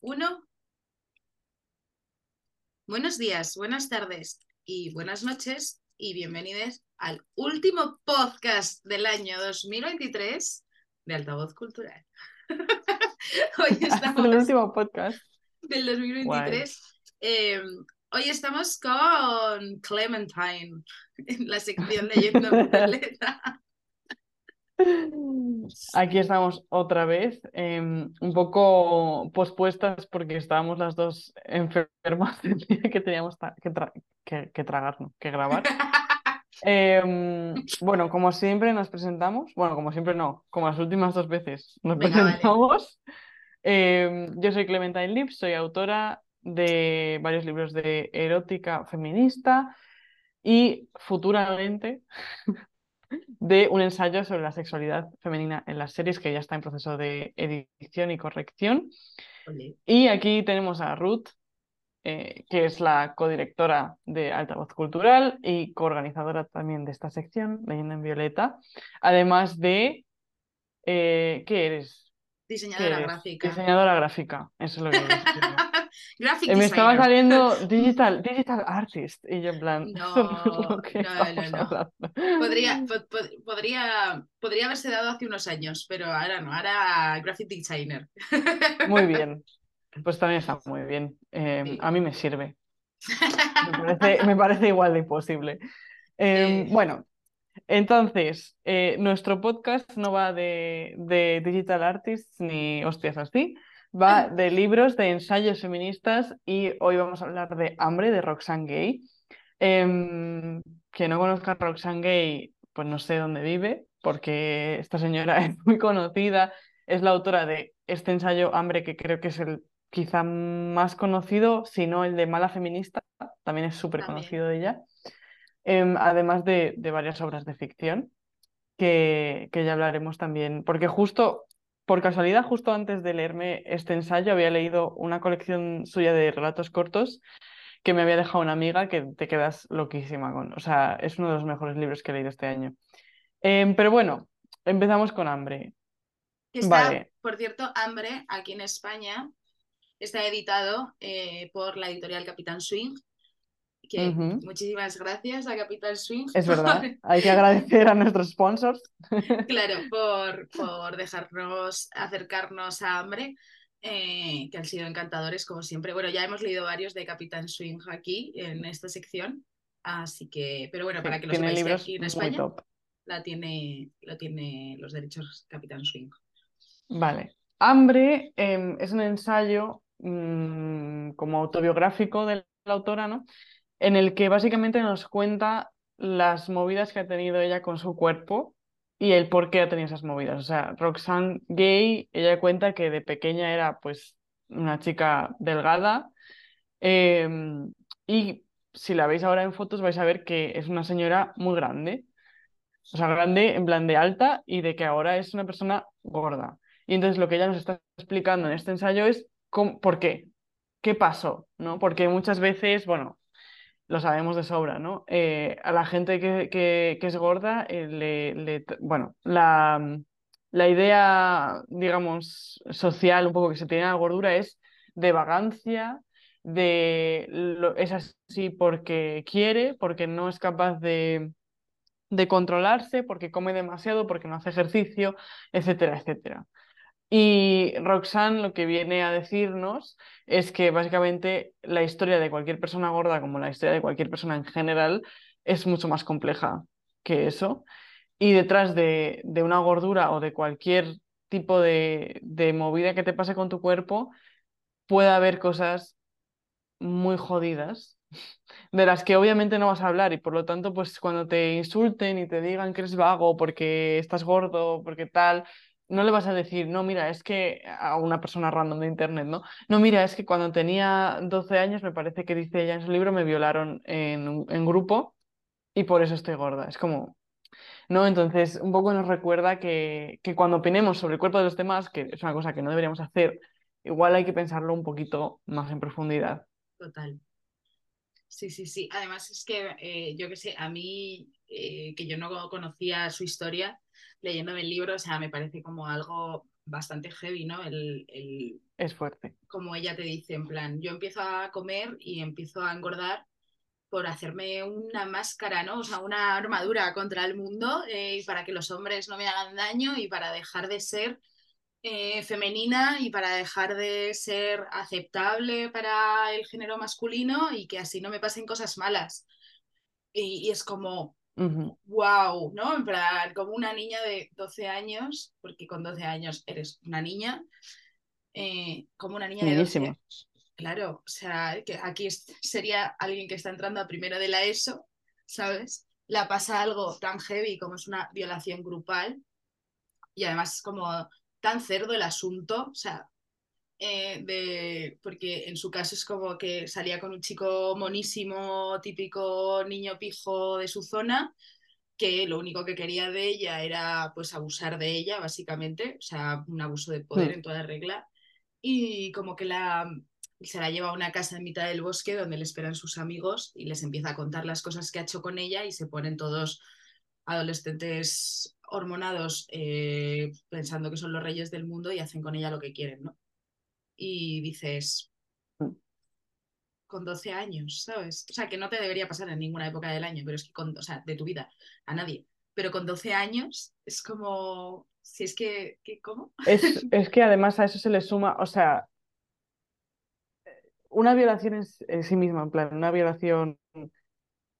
uno. Buenos días, buenas tardes y buenas noches y bienvenidos al último podcast del año 2023 de Altavoz Cultural. hoy estamos... el último podcast. Del 2023. Em, hoy estamos con Clementine en la sección Leyendo Violeta. Aquí estamos otra vez, em, un poco pospuestas porque estábamos las dos enfermas día que teníamos que, que, tragar, no, que grabar. Em, bueno, como siempre nos presentamos, bueno, como siempre no, como las últimas dos veces nos presentamos. Em, yo soy Clementine Lips, soy autora de varios libros de erótica feminista y futuramente de un ensayo sobre la sexualidad femenina en las series que ya está en proceso de edición y corrección. Y aquí tenemos a Ruth, eh, que es la codirectora de Altavoz Cultural y coorganizadora también de esta sección, Leyenda en Violeta, además de... Eh, ¿Qué eres? Diseñadora gráfica. Diseñadora gráfica, eso es lo que. Graphic me estaba saliendo digital, digital artist y yo en plan no, no, no, Podría, podría, podría haberse dado hace unos años, pero ahora no, ahora graphic designer. Muy bien, pues también está muy bien. Em, a mí me sirve. Me parece, igual de imposible. Em, bueno, entonces, eh, nuestro podcast no va de, de digital artists ni hostias así, va de libros, de ensayos feministas y hoy vamos a hablar de Hambre de Roxane Gay. Eh, que no conozca a Roxane Gay, pues no sé dónde vive, porque esta señora es muy conocida, es la autora de este ensayo Hambre, que creo que es el quizá más conocido, si no el de Mala Feminista, también es súper conocido de ella, em, además de, de, varias obras de ficción, que, que ya hablaremos también, porque justo por casualidad, justo antes de leerme este ensayo, había leído una colección suya de relatos cortos que me había dejado una amiga que te quedas loquísima con. O sea, es uno de los mejores libros que he leído este año. Em, pero bueno, empezamos con Hambre. Está, por cierto, Hambre, aquí en España, está editado eh, por la editorial Capitán Swing muchísimas gracias a Capital Swing. Es verdad, hay que agradecer a nuestros sponsors. Claro, por, por dejarnos acercarnos a Hambre, eh, que han sido encantadores como siempre. Bueno, ya hemos leído varios de Capitán Swing aquí en esta sección, así que, pero bueno, para que lo sepáis, aquí en España la tiene, lo tiene los derechos Capitán Swing. Vale. Hambre em, es un ensayo mm, como autobiográfico de la autora, ¿no? En el que básicamente nos cuenta las movidas que ha tenido ella con su cuerpo y el por qué ha tenido esas movidas. O sea, Roxanne Gay, ella cuenta que de pequeña era pues una chica delgada em, y si la veis ahora en fotos vais a ver que es una señora muy grande. O sea, grande en plan de alta y de que ahora es una persona gorda. Y entonces lo que ella nos está explicando en este ensayo es por qué, qué pasó, ¿no? Porque muchas veces, bueno, lo sabemos de sobra, ¿no? Eh, a la gente que, que, es gorda, eh, le, bueno, la, la, idea, digamos, social un poco que se tiene a la gordura es de vagancia, de es así porque quiere, porque no es capaz de, de controlarse, porque come demasiado, porque no hace ejercicio, etcétera, etcétera. Y Roxanne lo que viene a decirnos es que básicamente la historia de cualquier persona gorda, como la historia de cualquier persona en general, es mucho más compleja que eso. Y detrás de, una gordura o de cualquier tipo de, de movida que te pase con tu cuerpo, puede haber cosas muy jodidas de las que obviamente no vas a hablar y por lo tanto pues cuando te insulten y te digan que eres vago porque estás gordo, porque tal, no le vas a decir, no, mira, es que a una persona random de internet, ¿no? No, mira, es que cuando tenía 12 años, me parece que dice ella en su libro, me violaron en, en grupo y por eso estoy gorda. Es como, ¿no? Entonces, un poco nos recuerda que, que cuando opinemos sobre el cuerpo de los demás, que es una cosa que no deberíamos hacer, igual hay que pensarlo un poquito más en profundidad. Total. Sí, sí, sí. Además es que eh, yo que sé, a mí, eh, que yo no conocía su historia, leyéndome el libro, o sea, me parece como algo bastante heavy, ¿no? El, Es fuerte. Como ella te dice, en plan, yo empiezo a comer y empiezo a engordar por hacerme una máscara, ¿no? O sea, una armadura contra el mundo eh, y para que los hombres no me hagan daño y para dejar de ser eh, femenina y para dejar de ser aceptable para el género masculino y que así no me pasen cosas malas. Y, es como, wow, ¿no? En plan, como una niña de 12 años, porque con 12 años eres una niña, eh, como una niña de 12 años. Claro, o sea, que aquí sería alguien que está entrando a primero de la ESO, ¿sabes? La pasa algo tan heavy como es una violación grupal y además es como tan cerdo el asunto, o sea, eh, de, porque en su caso es como que salía con un chico monísimo, típico niño pijo de su zona, que lo único que quería de ella era pues abusar de ella, básicamente, o sea, un abuso de poder hmm. en toda regla, y como que la, se la lleva a una casa en mitad del bosque donde le esperan sus amigos y les empieza a contar las cosas que ha hecho con ella y se ponen todos adolescentes hormonados eh, pensando que son los reyes del mundo y hacen con ella lo que quieren, ¿no? Y dices, mm. con 12 años, ¿sabes? O sea, que no te debería pasar en ninguna época del año, pero es que con, o sea, de tu vida, a nadie. Pero con 12 años es como, si es que, ¿cómo? Es, es que además a eso se le suma, o sea, una violación en, sí misma, en plan, una violación,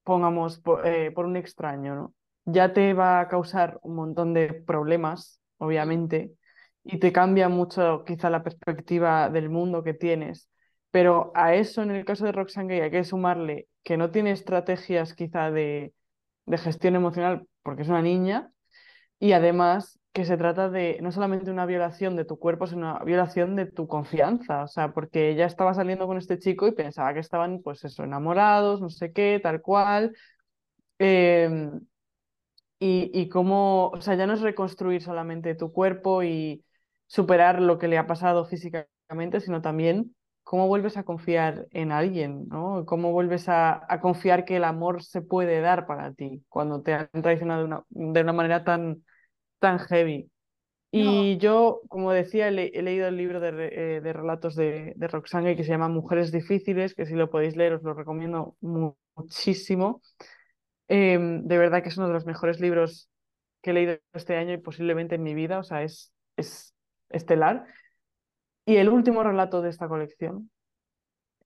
pongamos, eh, por un extraño, ¿no? ya te va a causar un montón de problemas, obviamente, y te cambia mucho quizá la perspectiva del mundo que tienes. Pero a eso, en el caso de Roxanne Gay, hay que sumarle que no tiene estrategias quizá de, de gestión emocional porque es una niña y además que se trata de no solamente una violación de tu cuerpo, sino una violación de tu confianza, o sea, porque ella estaba saliendo con este chico y pensaba que estaban, pues eso, enamorados, no sé qué, tal cual. Eh, y, y cómo, o sea, ya no es reconstruir solamente tu cuerpo y superar lo que le ha pasado físicamente, sino también cómo vuelves a confiar en alguien, ¿no? Cómo vuelves a, a confiar que el amor se puede dar para ti cuando te han traicionado de una, de una manera tan, tan heavy. Y yo, como decía, he, leído el libro de, eh, de relatos de, de, Roxane que se llama Mujeres Difíciles, que si lo podéis leer os lo recomiendo muchísimo. Em, de verdad que es uno de los mejores libros que he leído este año y posiblemente en mi vida, o sea, es, es estelar. Y el último relato de esta colección,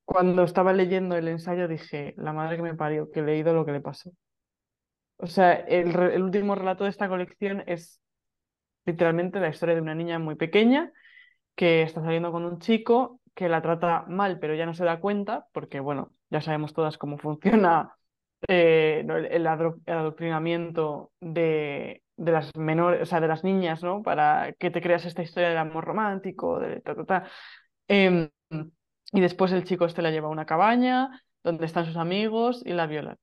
cuando estaba leyendo el ensayo dije, la madre que me parió, que he leído lo que le pasó. O sea, el, el último relato de esta colección es literalmente la historia de una niña muy pequeña que está saliendo con un chico que la trata mal, pero ya no se da cuenta, porque bueno, ya sabemos todas cómo funciona eh, el, adoctrinamiento de, de, las menores, o sea, de las niñas, ¿no? Para que te creas esta historia de amor romántico, de ta, ta, ta. Em, y después el chico este la lleva a una cabaña donde están sus amigos y la viola.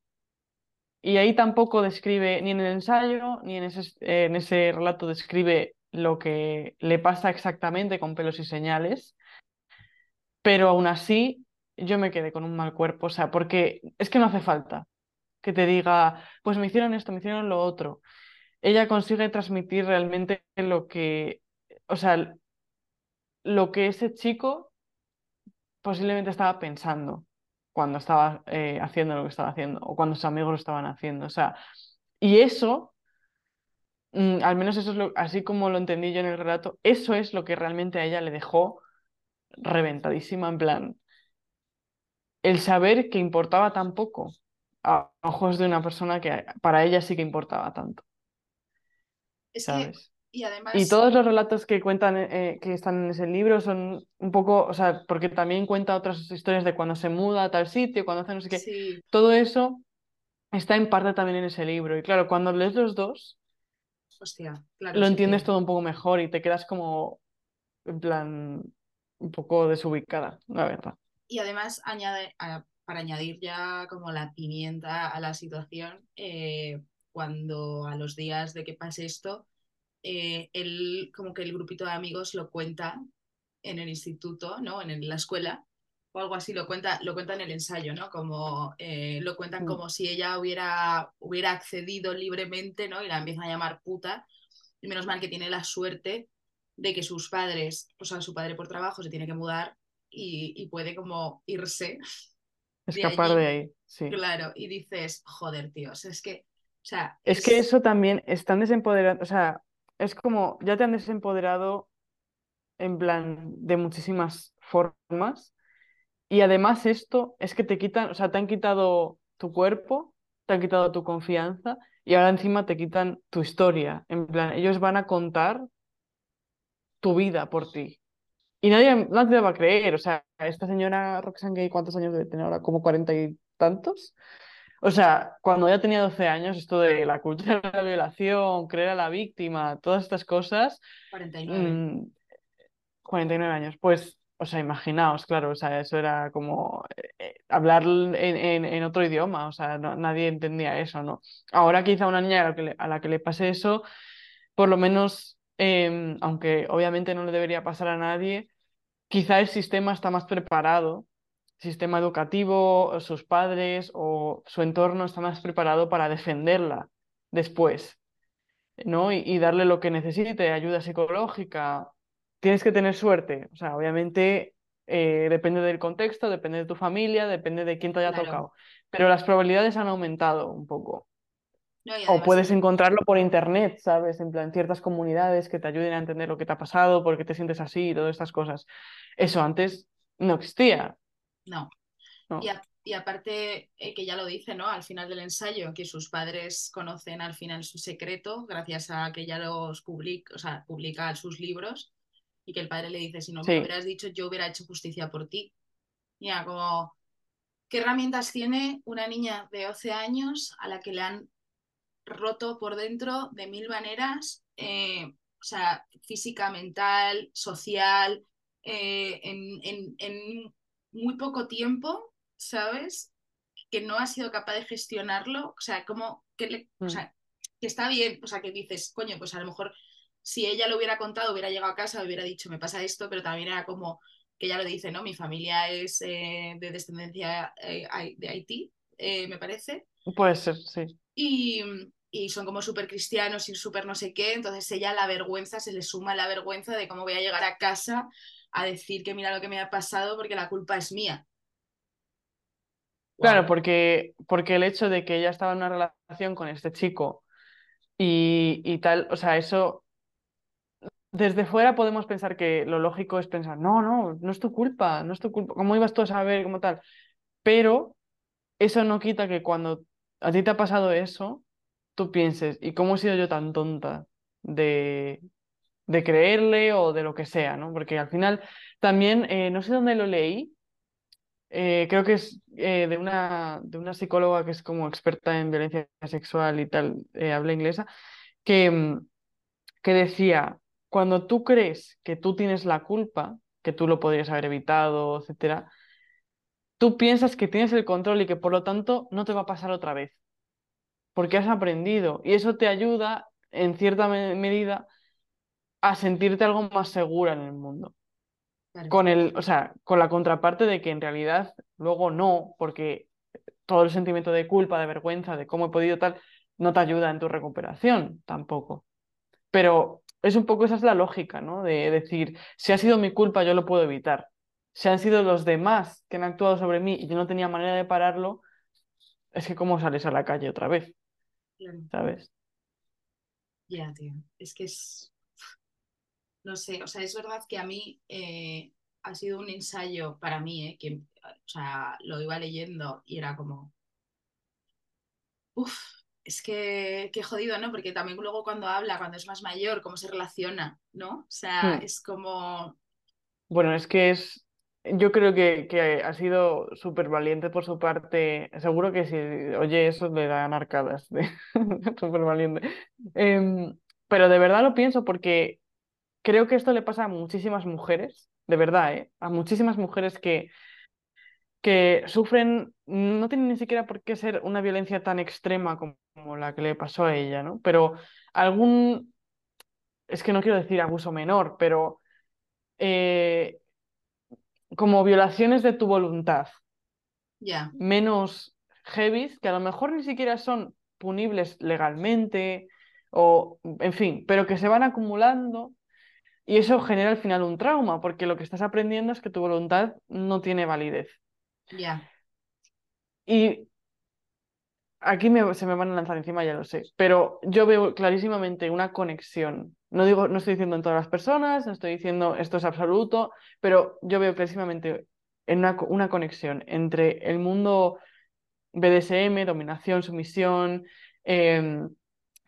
Y ahí tampoco describe, ni en el ensayo, ni en ese, en ese relato describe lo que le pasa exactamente con pelos y señales, pero aún así yo me quedé con un mal cuerpo, o sea, porque es que no hace falta que te diga, pues me hicieron esto, me hicieron lo otro. Ella consigue transmitir realmente lo que, o sea, lo que ese chico posiblemente estaba pensando cuando estaba eh, haciendo lo que estaba haciendo o cuando sus amigos lo estaban haciendo. O sea, y eso, mm, al menos eso es lo, así como lo entendí yo en el relato, eso es lo que realmente a ella le dejó reventadísima, en plan, el saber que importaba tan poco a ojos de una persona que para ella sí que importaba tanto. ¿Sabes? y además... Y todos los relatos que cuentan, eh, que están en ese libro son un poco, o sea, porque también cuenta otras historias de cuando se muda a tal sitio, cuando hace no sé qué. Todo eso está en parte también en ese libro. Y claro, cuando lees los dos, Hostia, claro, lo entiendes todo un poco mejor y te quedas como, en plan, un poco desubicada, la verdad. Y además añade, para añadir ya como la pimienta a la situación, eh, cuando a los días de que pase esto, eh, él, como que el grupito de amigos lo cuenta en el instituto, ¿no? En la escuela, o algo así, lo cuenta, lo cuenta en el ensayo, ¿no? Como eh, lo cuentan mm. como si ella hubiera, hubiera accedido libremente, ¿no? Y la empiezan a llamar puta. Y menos mal que tiene la suerte de que sus padres, o sea, su padre por trabajo se tiene que mudar y, y puede como irse Escapar allí. de ahí, sí. Claro, y dices, joder, tío, o sea, es que, o sea, Es que eso también están desempoderando, o sea, es como ya te han desempoderado en plan de muchísimas formas y además esto es que te quitan, o sea, te han quitado tu cuerpo, te han quitado tu confianza y ahora encima te quitan tu historia, en plan, ellos van a contar tu vida por ti. Y nadie, nadie va a creer, o sea, esta señora Roxane Gay, ¿cuántos años debe tener ahora? ¿Como cuarenta y tantos? O sea, cuando ya tenía 12 años, esto de la cultura de la violación, creer a la víctima, todas estas cosas, 49. mm, 49 años, pues, o sea, imaginaos, claro, o sea, eso era como eh, eh, hablar en, en- en otro idioma, o sea, no- nadie entendía eso, ¿no? Ahora quizá una niña a la que le, a la que le pase eso, por lo menos, em, aunque obviamente no le debería pasar a nadie, quizá el sistema está más preparado, sistema educativo, sus padres o su entorno está más preparado para defenderla después, ¿no? Y, y darle lo que necesite, ayuda psicológica. Tienes que tener suerte, o sea, obviamente eh, depende del contexto, depende de tu familia, depende de quién te haya Claro. tocado, pero las probabilidades han aumentado un poco. No, O puedes es- encontrarlo por internet, ¿sabes? En plan, ciertas comunidades que te ayuden a entender lo que te ha pasado, por qué te sientes así y todas estas cosas. Eso antes no existía, no. ¿no? Y, a- y aparte, eh, que ya lo dice, ¿no? Al final del ensayo, que sus padres conocen al final su secreto, gracias a que ella los publica, o sea, publica sus libros, y que el padre le dice, si no me Sí, hubieras dicho, yo hubiera hecho justicia por ti. Mira, como, ¿qué herramientas tiene una niña de 12 años a la que le han roto por dentro de mil maneras, eh, o sea, física, mental, social, eh, en, en- en muy poco tiempo, ¿sabes? Que no ha sido capaz de gestionarlo, o sea, como que le, o Mm. sea, que está bien, o sea, que dices, coño, pues a lo mejor si ella lo hubiera contado, hubiera llegado a casa, hubiera dicho, me pasa esto, pero también era como que ella lo dice, ¿no? Mi familia es eh, de descendencia eh, de Haití, eh, me parece, puede ser, sí. y, y son como súper cristianos y súper no sé qué, entonces ella la vergüenza, se le suma la vergüenza de cómo voy a llegar a casa a decir que mira lo que me ha pasado porque la culpa es mía. Claro, Wow. porque, porque el hecho de que ella estaba en una relación con este chico y, y tal, o sea, eso desde fuera podemos pensar que lo lógico es pensar, no, no, no es tu culpa, no es tu culpa, ¿cómo ibas tú a saber cómo tal? Pero eso no quita que cuando a ti te ha pasado eso, tú pienses, ¿y cómo he sido yo tan tonta de, de creerle o de lo que sea, ¿no? Porque al final también, eh, no sé dónde lo leí, eh, creo que es eh, de una, de una psicóloga que es como experta en violencia sexual y tal, habla inglesa, que, mm, que decía, cuando tú crees que tú tienes la culpa, que tú lo podrías haber evitado, etcétera, tú piensas que tienes el control y que por lo tanto no te va a pasar otra vez, porque has aprendido y eso te ayuda en cierta me- medida a sentirte algo más segura en el mundo. Claro, Con el, o sea, con la contraparte de que en realidad luego no, porque todo el sentimiento de culpa, de vergüenza, de cómo he podido tal, no te ayuda en tu recuperación tampoco. Pero es un poco esa es la lógica, ¿no? De decir, si ha sido mi culpa, yo lo puedo evitar. Si han sido los demás que han actuado sobre mí y yo no tenía manera de pararlo, es que cómo sales a la calle otra vez, claro. ¿sabes? Ya, tío. Es que es, no sé, o sea, es verdad que a mí eh, ha sido un ensayo para mí, eh, que, o sea, lo iba leyendo y era como, uff, es que qué jodido, ¿no? Porque también luego cuando habla, cuando es más mayor, cómo se relaciona, ¿no? O sea, Hmm. es como, Bueno, es que es, yo creo que, que ha sido súper valiente por su parte. Seguro que si oye eso le dan arcadas de súper valiente. Em, pero de verdad lo pienso porque creo que esto le pasa a muchísimas mujeres, de verdad, ¿eh? A muchísimas mujeres que, que sufren, no tienen ni siquiera por qué ser una violencia tan extrema como, como la que le pasó a ella, ¿no? Pero algún, es que no quiero decir abuso menor, pero eh, como violaciones de tu voluntad, ya, menos heavies, que a lo mejor ni siquiera son punibles legalmente, o en fin, pero que se van acumulando Y eso genera al final un trauma, porque lo que estás aprendiendo es que tu voluntad no tiene validez. Ya. Y aquí se me van a lanzar encima, ya lo sé, pero yo veo clarísimamente una conexión. No digo, no estoy diciendo en todas las personas, no estoy diciendo esto es absoluto, pero yo veo clarísimamente en una, una conexión entre el mundo BDSM, dominación, sumisión, em,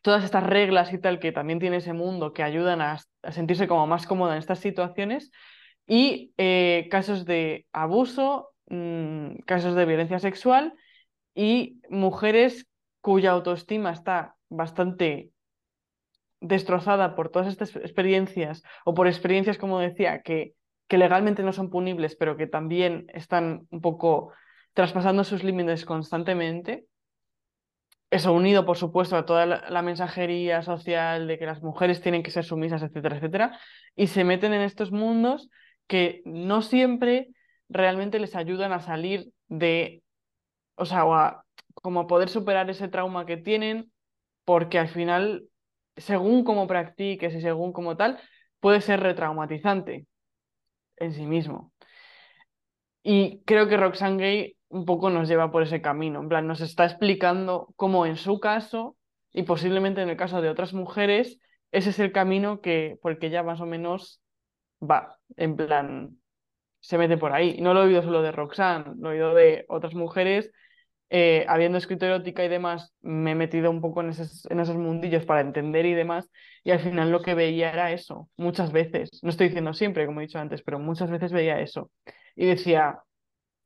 todas estas reglas y tal que también tiene ese mundo que ayudan a, sentirse como más cómoda en estas situaciones y eh, casos de abuso, mm, casos de violencia sexual y mujeres cuya autoestima está bastante destrozada por todas estas experiencias o por experiencias, como decía, que, que legalmente no son punibles, pero que también están un poco traspasando sus límites constantemente. Eso unido, por supuesto, a toda la, mensajería social de que las mujeres tienen que ser sumisas, etcétera, etcétera, y se meten en estos mundos que no siempre realmente les ayudan a salir de, o sea, o a como poder superar ese trauma que tienen, porque al final, según cómo practiques y según cómo tal, puede ser retraumatizante en sí mismo. Y creo que Roxane Gay un poco nos lleva por ese camino. En plan, nos está explicando cómo en su caso y posiblemente en el caso de otras mujeres, ese es el camino que, por el que ya más o menos va. En plan, se mete por ahí. No lo he oído solo de Roxanne, lo he oído de otras mujeres. Eh, habiendo escrito erótica y demás, me he metido un poco en esos, en esos mundillos para entender y demás, y al final lo que veía era eso, muchas veces, no estoy diciendo siempre, como he dicho antes, pero muchas veces veía eso. Y decía,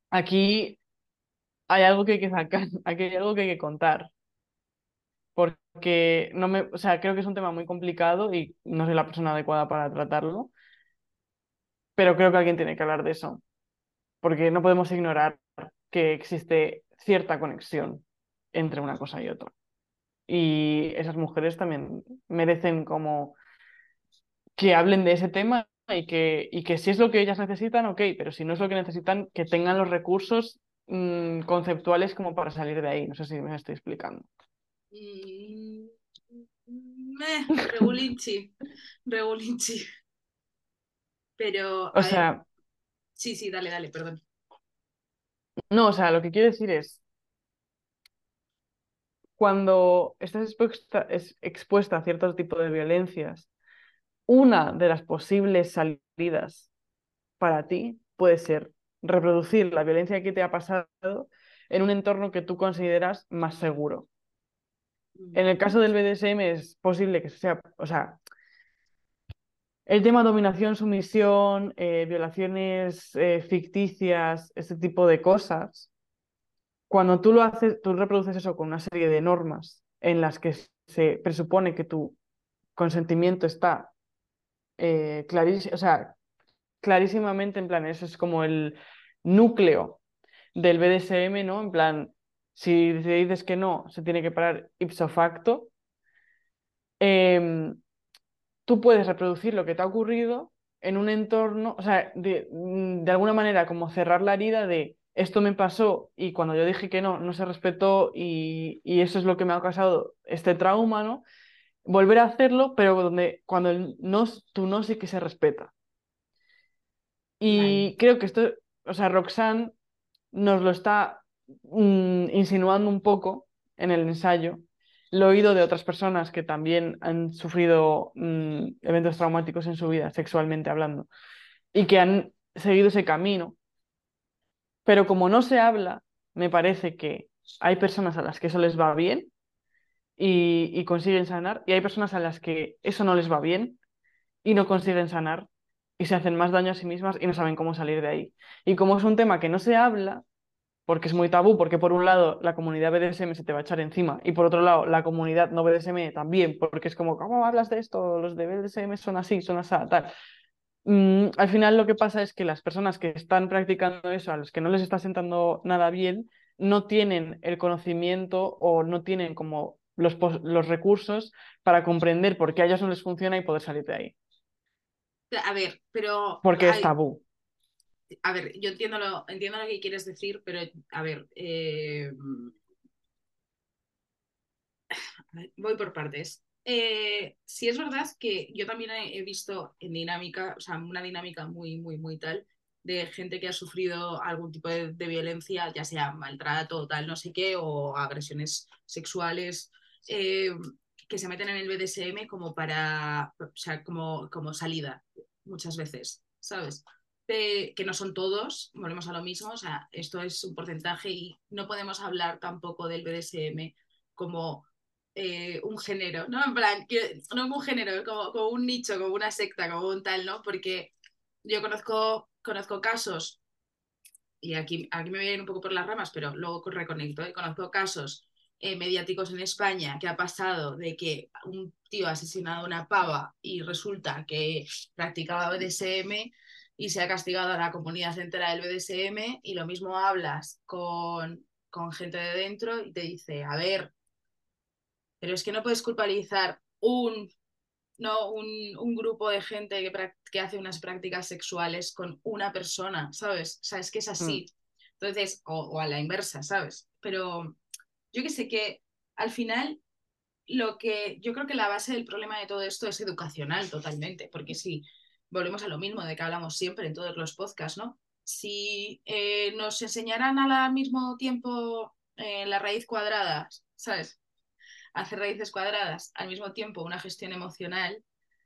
aquí hay algo que hay que sacar, hay algo que hay que contar. Porque no me, o sea, creo que es un tema muy complicado y no soy la persona adecuada para tratarlo, pero creo que alguien tiene que hablar de eso, porque no podemos ignorar que existe cierta conexión entre una cosa y otra. Y esas mujeres también merecen como que hablen de ese tema y que, y que si es lo que ellas necesitan, ok, pero si no es lo que necesitan, que tengan los recursos Mm, conceptuales como para salir de ahí. No sé si me estoy explicando. Mm, meh, regulinchi, regulinchi. Pero. O sea. Sí, sí, dale, dale, perdón. No, o sea, lo que quiero decir es. Cuando estás expuesta, es expuesta a cierto tipo de violencias, una de las posibles salidas para ti puede ser reproducir la violencia que te ha pasado en un entorno que tú consideras más seguro. En el caso del BDSM es posible que sea, o sea, el tema dominación, sumisión, eh, violaciones eh, ficticias, este tipo de cosas, cuando tú lo haces, tú reproduces eso con una serie de normas en las que se presupone que tu consentimiento está eh, clarísimo, o sea, clarísimamente, en plan, eso es como el núcleo del BDSM, ¿no? En plan, si dices que no, se tiene que parar ipso facto. Em, tú puedes reproducir lo que te ha ocurrido en un entorno, o sea, de, mm, de, alguna manera como cerrar la herida de esto me pasó y cuando yo dije que no, no se respetó y, y eso es lo que me ha causado este trauma, ¿no? Volver a hacerlo, pero donde cuando el no, tu no sí que se respeta. Y creo que esto, o sea, Roxanne nos lo está mm, insinuando un poco en el ensayo. Lo he oído de otras personas que también han sufrido mm, eventos traumáticos en su vida, sexualmente hablando, y que han seguido ese camino. Pero como no se habla, me parece que hay personas a las que eso les va bien y, y consiguen sanar, y hay personas a las que eso no les va bien y no consiguen sanar y se hacen más daño a sí mismas y no saben cómo salir de ahí. Y como es un tema que no se habla, porque es muy tabú, porque por un lado la comunidad BDSM se te va a echar encima y por otro lado la comunidad no BDSM también, porque es como, ¿cómo hablas de esto? Los de BDSM son así, son así, tal. Mm, al final lo que pasa es que las personas que están practicando eso, a los que no les está sentando nada bien, no tienen el conocimiento o no tienen como los, los recursos para comprender por qué a ellos no les funciona y poder salir de ahí. A ver, pero. Porque es tabú. A ver, yo entiendo lo, entiendo lo que quieres decir, pero a ver. Eh, voy por partes. eh, sí es verdad que yo también he, visto en dinámica, o sea, una dinámica muy, muy, muy tal, de gente que ha sufrido algún tipo de, de violencia, ya sea maltrato tal, no sé qué, o agresiones sexuales, eh, que se meten en el BDSM como para, o sea, como, como salida, muchas veces, ¿sabes? Que no son todos, volvemos a lo mismo, o sea, esto es un porcentaje y no podemos hablar tampoco del BDSM como eh, un género, ¿no? En plan, no como un género, como, como un nicho, como una secta, como un tal, ¿no? Porque yo conozco, conozco casos, y aquí, aquí me voy a ir un poco por las ramas, pero luego reconecto, ¿eh? Conozco casos eh, mediáticos en España que ha pasado de que un tío ha asesinado a una pava y resulta que practicaba BDSM y se ha castigado a la comunidad entera del BDSM y lo mismo hablas con, con gente de dentro y te dice, a ver, pero es que no puedes culpabilizar un no un, un grupo de gente que, que hace unas prácticas sexuales con una persona, ¿sabes? O sea, es que es Mm, así. Entonces, o, o a la inversa, ¿sabes? Pero yo que sé que al final lo que yo creo que la base del problema de todo esto es educacional totalmente, porque si volvemos a lo mismo de que hablamos siempre en todos los podcasts, ¿no? Si eh, nos enseñaran al mismo tiempo eh, la raíz cuadrada, ¿sabes? Hacer raíces cuadradas, al mismo tiempo una gestión emocional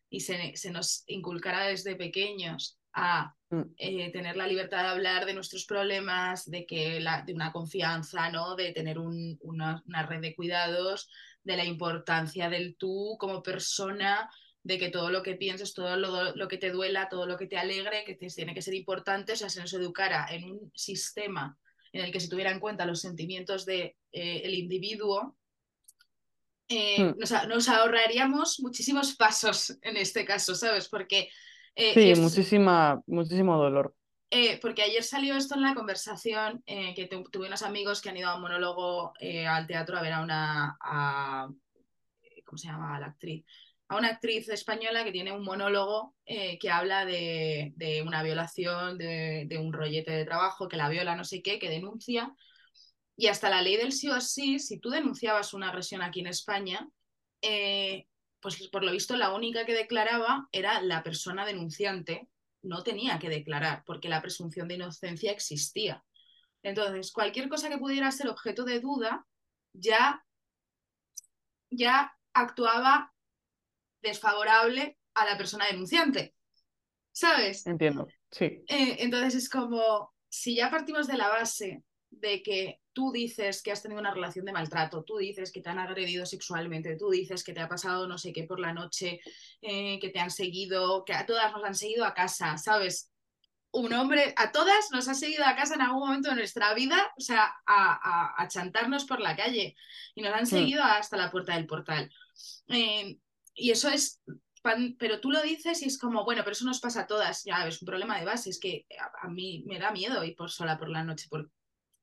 y se, se nos inculcara desde pequeños a eh, tener la libertad de hablar de nuestros problemas, de, que la, de una confianza, ¿no? de tener un, una, una red de cuidados, de la importancia del tú como persona, de que todo lo que pienses, todo lo, lo que te duela, todo lo que te alegre, que te, tiene que ser importante, o sea, se nos educara en un sistema en el que se tuviera en cuenta los sentimientos del de, eh, el individuo, eh, mm. nos, nos, ahorraríamos muchísimos pasos en este caso, ¿sabes? Porque, eh, Sí, muchísima, muchísimo dolor. eh, porque ayer salió esto en la conversación eh, que tu, tuve unos amigos que han ido a un monólogo al teatro a ver a una, a, ¿cómo se llama la actriz? A una actriz española que tiene un monólogo que habla de, de una violación, de, de, un rollete de trabajo, que la viola, no sé qué, que denuncia. Y hasta la ley del sí o sí, si tú denunciabas una agresión aquí en España, eh, pues por lo visto la única que declaraba era la persona denunciante, no tenía que declarar, porque la presunción de inocencia existía. Entonces, cualquier cosa que pudiera ser objeto de duda, ya, ya actuaba desfavorable a la persona denunciante. ¿Sabes? Entiendo, sí. Eh, entonces es como, si ya partimos de la base de que tú dices que has tenido una relación de maltrato, tú dices que te han agredido sexualmente, tú dices que te ha pasado no sé qué por la noche, eh, que te han seguido, que a todas nos han seguido a casa, ¿sabes? Un hombre, a todas nos ha seguido a casa en algún momento de nuestra vida, o sea, a, a, a chantarnos por la calle y nos han seguido hasta la puerta del portal. Eh, y eso es pero tú lo dices y es como, bueno, pero eso nos pasa a todas, ya es un problema de base, es que a, a mí me da miedo ir por sola por la noche por,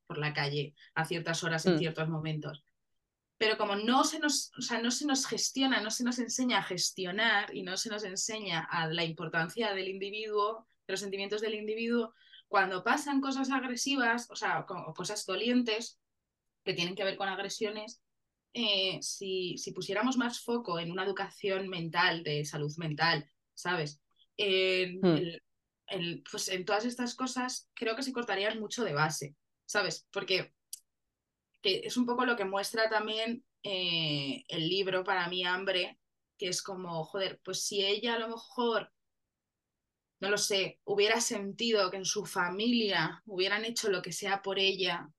por la calle a ciertas horas en mm. ciertos momentos. Pero como no se, nos, o sea, no se nos gestiona, no se nos enseña a gestionar y no se nos enseña a la importancia del individuo, de los sentimientos del individuo, cuando pasan cosas agresivas, o sea, o cosas dolientes que tienen que ver con agresiones, eh, si, si, pusiéramos más foco en una educación mental, de salud mental, ¿sabes? En, mm. el, el, pues en todas estas cosas creo que se cortarían mucho de base, ¿sabes? Porque que es un poco lo que muestra también eh, el libro para mí, Hambre, que es como, joder, pues si ella a lo mejor, no lo sé, hubiera sentido que en su familia hubieran hecho lo que sea por ella,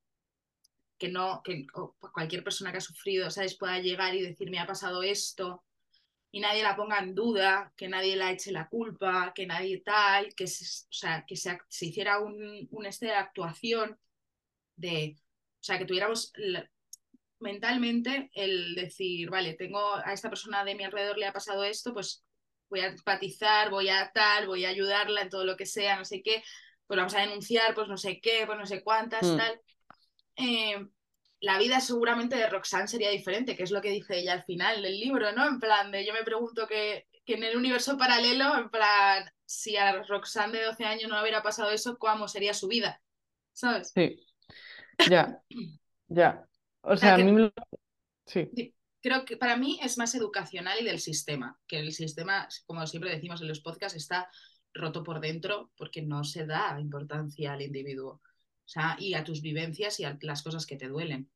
que no, que cualquier persona que ha sufrido, ¿sabes? Pueda llegar y decir, me ha pasado esto, y nadie la ponga en duda, que nadie la eche la culpa, que nadie tal, que se, sea, que se, se hiciera un, un este de actuación de, o sea, que tuviéramos mentalmente el decir, vale, tengo a esta persona de mi alrededor le ha pasado esto, pues voy a empatizar, voy a tal, voy a ayudarla en todo lo que sea, no sé qué, pues vamos a denunciar, pues no sé qué, pues no sé cuántas, mm. tal. Eh, la vida seguramente de Roxanne sería diferente, que es lo que dice ella al final del libro, ¿no? En plan, de yo me pregunto que, que en el universo paralelo, en plan, si a Roxanne de 12 años no hubiera pasado eso, ¿cómo sería su vida? ¿Sabes? Sí. Ya, ya. O sea, que... a mí sí. creo que para mí es más educacional y del sistema, que el sistema, como siempre decimos en los podcasts, está roto por dentro porque no se da importancia al individuo. O sea, y a tus vivencias y a las cosas que te duelen.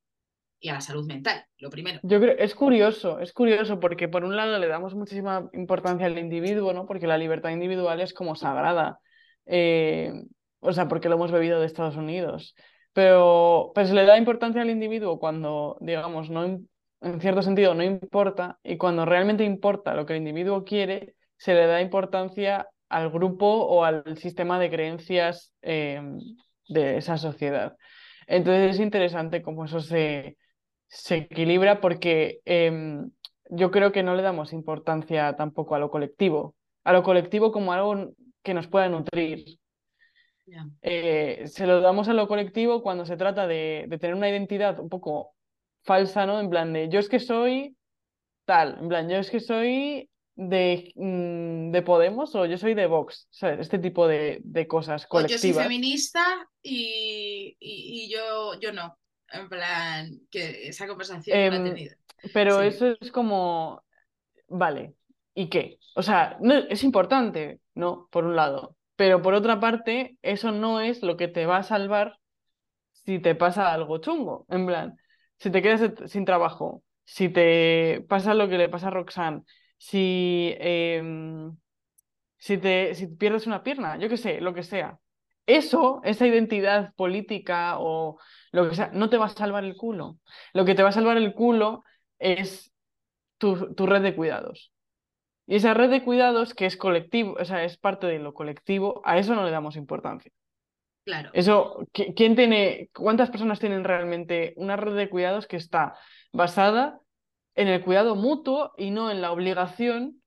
Y a la salud mental, lo primero. Yo creo, es curioso, es curioso porque por un lado le damos muchísima importancia al individuo, ¿no? Porque la libertad individual es como sagrada. Eh, o sea, porque lo hemos bebido de Estados Unidos. Pero, pero se le da importancia al individuo cuando, digamos, no, en cierto sentido no importa y cuando realmente importa lo que el individuo quiere, se le da importancia al grupo o al sistema de creencias em, de esa sociedad. Entonces es interesante cómo eso se, se equilibra porque em, yo creo que no le damos importancia tampoco a lo colectivo, a lo colectivo como algo que nos pueda nutrir. Eh, se lo damos a lo colectivo cuando se trata de, de tener una identidad un poco falsa, ¿no? En plan de yo es que soy tal, en plan yo es que soy de, mm, de Podemos o yo soy de Vox, ¿sabes? Este tipo de, de cosas colectivas. O yo soy feminista y, y, yo, yo no. En plan, que esa conversación no la he Em, tenido. pero Sí, eso es como, vale, ¿y qué? O sea, no, es importante, ¿no? Por un lado, pero por otra parte, eso no es lo que te va a salvar si te pasa algo chungo, en plan, si te quedas sin trabajo, si te pasa lo que le pasa a Roxanne, si, em, si te, si pierdes una pierna, yo qué sé, lo que sea. Eso, esa identidad política o lo que sea, no te va a salvar el culo. Lo que te va a salvar el culo es tu, tu red de cuidados. Y esa red de cuidados, que es colectivo, o sea, es parte de lo colectivo, a eso no le damos importancia. claro, Eso, ¿qui- ¿quién tiene, cuántas personas tienen realmente una red de cuidados que está basada en el cuidado mutuo y no en la obligación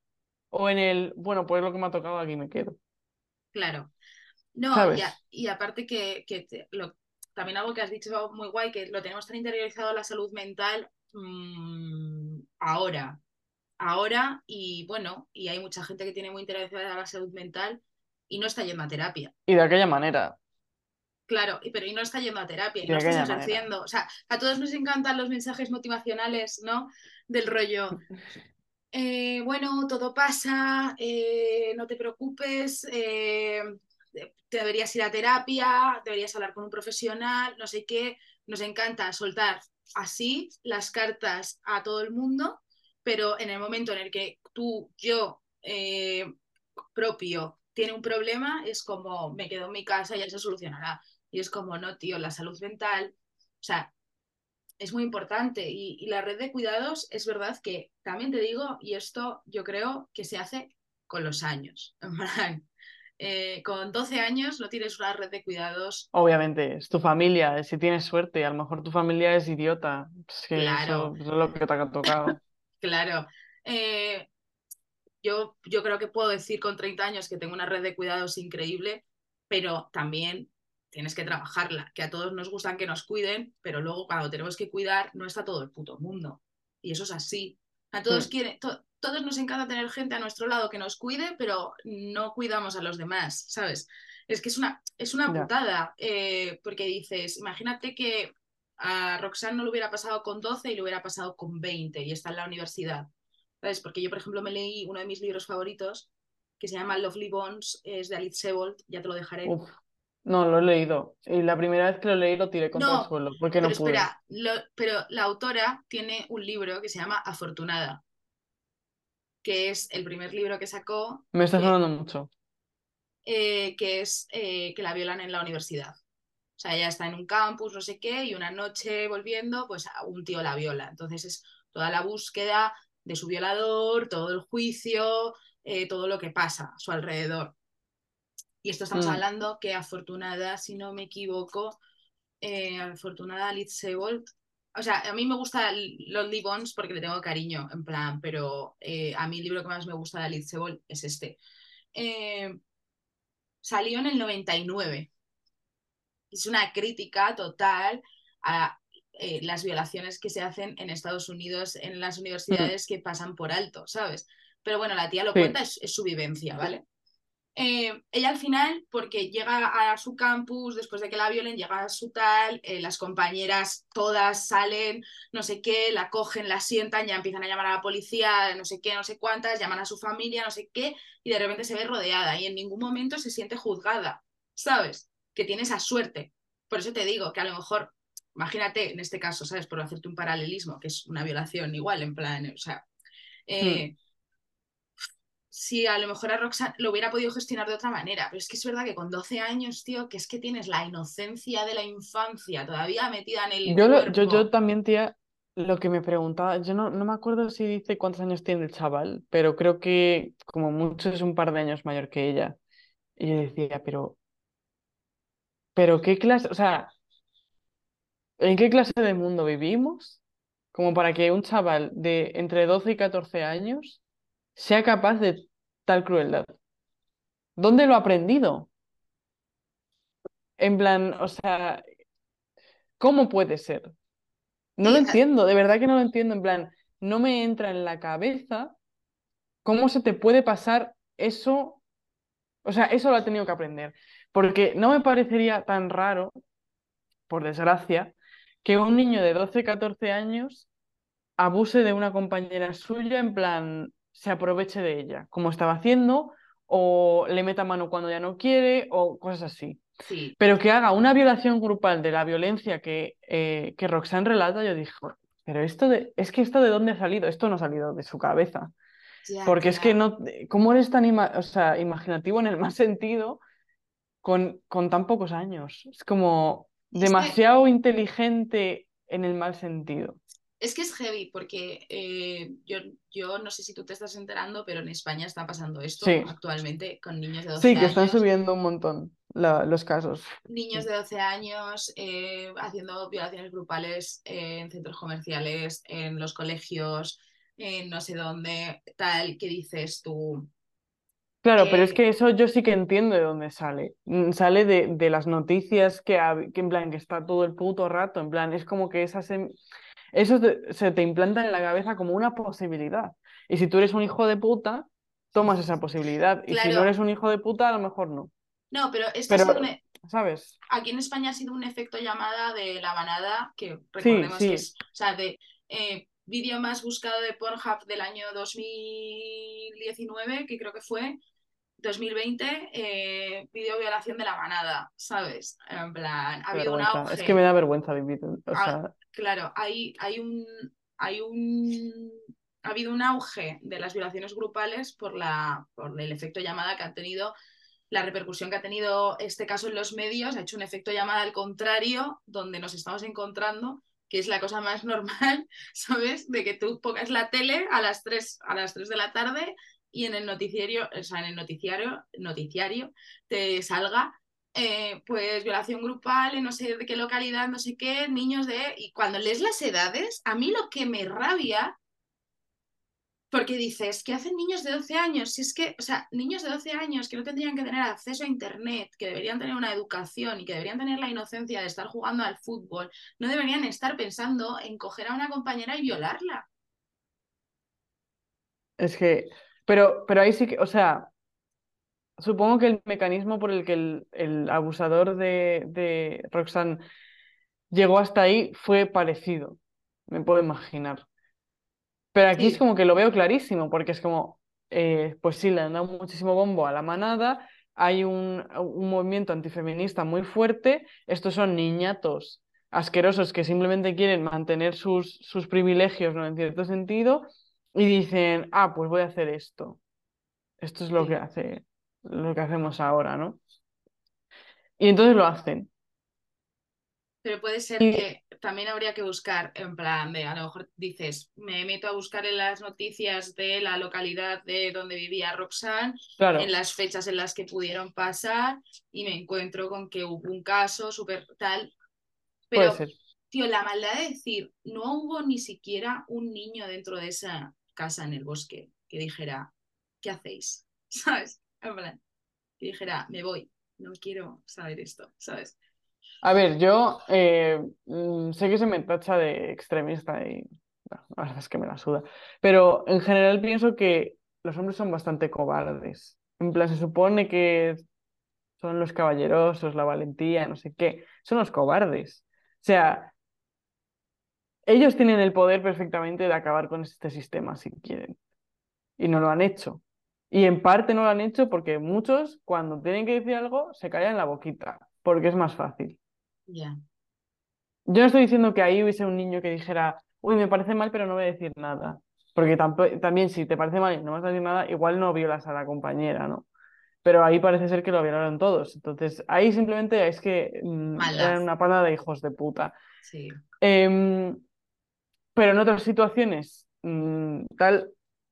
o en el, bueno, pues es lo que me ha tocado, aquí me quedo, claro. No, y, a- ¿sabes? y aparte que, que te- lo, también algo que has dicho muy guay, que lo tenemos tan interiorizado la salud mental mm, ahora, ahora, y bueno, y hay mucha gente que tiene muy interiorizada la salud mental y no está yendo a terapia. Y de aquella manera, Claro, y- pero y no está yendo a terapia, y no estás aquella manera. ejerciendo. O sea, a todos nos encantan los mensajes motivacionales, ¿no? Del rollo, eh, bueno, todo pasa, eh, no te preocupes, eh, te deberías ir a terapia, deberías hablar con un profesional, no sé qué. Nos encanta soltar así las cartas a todo el mundo, pero en el momento en el que tú, yo, eh, propio, tiene un problema, es como me quedo en mi casa y ya se solucionará. Y es como, no, tío, la salud mental, o sea, es muy importante. Y, y la red de cuidados es verdad que también te digo, y esto yo creo que se hace con los años. Eh, con 12 años no tienes una red de cuidados, Obviamente, es tu familia, si tienes suerte, a lo mejor tu familia es idiota, es que eso, claro, eso es lo que te ha tocado. Claro. Eh, yo, yo creo que puedo decir con 30 años que tengo una red de cuidados increíble, pero también tienes que trabajarla, que a todos nos gustan que nos cuiden, pero luego cuando tenemos que cuidar no está todo el puto mundo. Y eso es así. A todos Mm, quieren, to- todos nos encanta tener gente a nuestro lado que nos cuide, pero no cuidamos a los demás, ¿sabes? Es que es una, es una putada, eh, porque dices, imagínate que a Roxanne no le hubiera pasado con 12 y le hubiera pasado con 20 y está en la universidad. ¿Sabes? Porque yo, por ejemplo, me leí uno de mis libros favoritos que se llama Lovely Bones, es de Alice Sebold, ya te lo dejaré. uf, no, lo he leído. Y la primera vez que lo leí lo tiré contra el suelo, porque pero no pude. espera, lo- pero la autora tiene un libro que se llama Afortunada, que es el primer libro que sacó, Me está que, sonando mucho. eh, que es eh, que la violan en la universidad. O sea, ella está en un campus, no sé qué, y una noche volviendo, pues a un tío la viola. Entonces es toda la búsqueda de su violador, todo el juicio, eh, todo lo que pasa a su alrededor. Y esto estamos Mm, hablando que afortunada, si no me equivoco, eh, afortunada Liz Sebold. O sea, a mí me gusta Lonely Bones porque le tengo cariño, en plan, pero eh, a mí el libro que más me gusta de Liz Sebold es este. Salió en el 99. Es una crítica total a eh, las violaciones que se hacen en Estados Unidos en las universidades que pasan por alto, ¿sabes? Pero bueno, la tía lo sí, cuenta, es, es su vivencia, ¿vale? eh, ella al final, porque llega a su campus, después de que la violen, llega a su tal, eh, las compañeras todas salen, no sé qué, la cogen, la sientan, ya empiezan a llamar a la policía, no sé qué, no sé cuántas, llaman a su familia, no sé qué, y de repente se ve rodeada y en ningún momento se siente juzgada, ¿sabes? Que tiene esa suerte. Por eso te digo que a lo mejor, imagínate en este caso, ¿sabes? Por hacerte un paralelismo, que es una violación igual, en plan, o sea... Eh, Hmm si a lo mejor a Roxanne lo hubiera podido gestionar de otra manera, pero es que es verdad que con 12 años, tío, que es que tienes la inocencia de la infancia todavía metida en el Yo, lo- yo, yo también, tía, lo que me preguntaba, yo no, no me acuerdo si dice cuántos años tiene el chaval, pero creo que como mucho es un par de años mayor que ella. Y yo decía, pero, pero ¿qué clase, o sea, ¿en qué clase de mundo vivimos? Como para que un chaval de entre 12 y 14 años sea capaz de tal crueldad. ¿Dónde lo ha aprendido? En plan, o sea, ¿cómo puede ser? No lo entiendo, de verdad que no lo entiendo. En plan, no me entra en la cabeza cómo se te puede pasar eso. O sea, eso lo ha tenido que aprender. Porque no me parecería tan raro, por desgracia, que un niño de 12, 14 años abuse de una compañera suya, en plan, se aproveche de ella, como estaba haciendo, o le meta mano cuando ya no quiere, o cosas así. sí, Pero que haga una violación grupal de la violencia que, eh, que Roxanne relata, yo dije, pero esto de, es que esto de dónde ha salido, esto no ha salido de su cabeza. Porque es que no, ¿cómo eres tan ima- o sea, imaginativo en el más sentido con, con tan pocos años? Es como Y es que, demasiado inteligente en el mal sentido. es que es heavy, porque eh, yo, yo no sé si tú te estás enterando, pero en España está pasando esto Sí, actualmente con niños de 12 sí, que están años. subiendo un montón la- los casos. Niños de 12 años eh, haciendo violaciones grupales eh, en centros comerciales, en los colegios, en no sé dónde, tal, que dices tú. Claro, pero es Eh, que eso yo sí que entiendo de dónde sale. Mm, Sale de, de las noticias que, que en plan que está todo el puto rato, en plan, es como que esas em- eso te- se te implanta en la cabeza como una posibilidad. Y si tú eres un hijo de puta, tomas esa posibilidad. Y si no eres un hijo de puta, a lo mejor no. no, pero esto ha sido un, Pero, ¿sabes? aquí en España ha sido un efecto llamada de la manada, que Sí, recordemos que es, o sea, de eh, vídeo más buscado de Pornhub del año 2019, que creo que fue, 2020, eh, vídeo violación de la manada, ¿sabes? En plan, ha qué habido un vergüenza. Es que me auge. da vergüenza vivir. O Ah, sea, claro, hay, hay un, hay un, ha habido un auge de las violaciones grupales por, la, por el efecto llamada que han tenido, la repercusión que ha tenido este caso en los medios, ha hecho un efecto llamada al contrario, donde nos estamos encontrando, que es la cosa más normal, ¿sabes? De que tú pongas la tele a las 3, a las 3 de la tarde y en el noticiario, o sea, en el noticiario, noticiario te salga eh, pues violación grupal en no sé de qué localidad, no sé qué, niños de... Y cuando lees las edades, a mí lo que me rabia, porque dices, ¿qué hacen niños de 12 años? Si es que, o sea, niños de 12 años que no tendrían que tener acceso a Internet, que deberían tener una educación y que deberían tener la inocencia de estar jugando al fútbol, no deberían estar pensando en coger a una compañera y violarla. es que. Pero, pero ahí sí que, o sea, supongo que el mecanismo por el que el, el abusador de, de Roxanne llegó hasta ahí fue parecido. Me puedo imaginar. Pero aquí es como que lo veo clarísimo, porque es como, eh, pues sí, le han dado muchísimo bombo a la manada, hay un, un movimiento antifeminista muy fuerte, estos son niñatos asquerosos que simplemente quieren mantener sus, sus privilegios, ¿no? En cierto sentido, y dicen, ah, pues voy a hacer esto. Esto es lo que hace, lo que hacemos ahora, ¿no? Y entonces lo hacen. Pero puede ser Y que también habría que buscar, en plan de, a lo mejor dices, me meto a buscar en las noticias de la localidad de donde vivía Roxanne, en las fechas en las que pudieron pasar, y me encuentro con que hubo un caso súper tal. puede Pero, ser. tío, la maldad de decir, no hubo ni siquiera un niño dentro de esa casa en el bosque que dijera, ¿qué hacéis? ¿Sabes? En que dijera, me voy, no quiero saber esto, ¿sabes? A ver, yo eh, mm, sé que se me tacha de extremista y la verdad es que me la suda, pero en general pienso que los hombres son bastante cobardes En plan, se supone que son los caballerosos, la valentía, no sé qué. Son los cobardes. O sea, ellos tienen el poder perfectamente de acabar con este sistema si quieren. Y no lo han hecho. Y en parte no lo han hecho porque muchos, cuando tienen que decir algo, se callan la boquita, porque es más fácil. Ya. Yo no estoy diciendo que ahí hubiese un niño que dijera, uy, me parece mal, pero no voy a decir nada. Porque también si te parece mal y no vas a decir nada, igual no violas a la compañera, ¿no? Pero ahí parece ser que lo violaron todos. Entonces, ahí simplemente es que mm, eran una panda de hijos de puta. Sí. Em, pero en otras situaciones, mm, tal,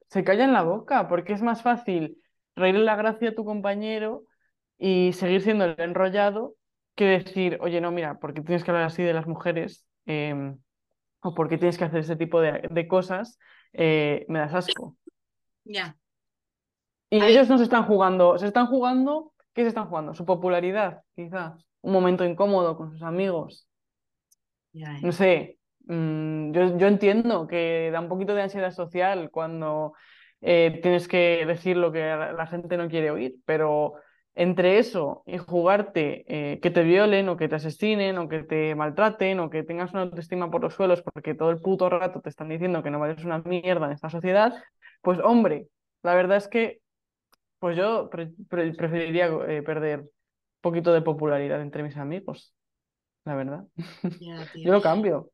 se callan la boca, porque es más fácil reírle la gracia a tu compañero y seguir siendo el enrollado que decir, oye, no, mira, ¿por qué tienes que hablar así de las mujeres? Em, o por qué tienes que hacer ese tipo de, cosas, eh, me das asco. Ya. Y ellos no se están jugando, se están jugando, ¿qué se están jugando? Su popularidad, quizá, un momento incómodo con sus amigos. No sé, mm, yo, yo, entiendo que da un poquito de ansiedad social cuando eh, tienes que decir lo que la gente no quiere oír, pero entre eso y jugarte eh, que te violen o que te asesinen o que te maltraten o que tengas una autoestima por los suelos porque todo el puto rato te están diciendo que no vales una mierda en esta sociedad, pues hombre, la verdad es que pues yo preferiría eh, perder un poquito de popularidad entre mis amigos, la verdad. yo lo cambio.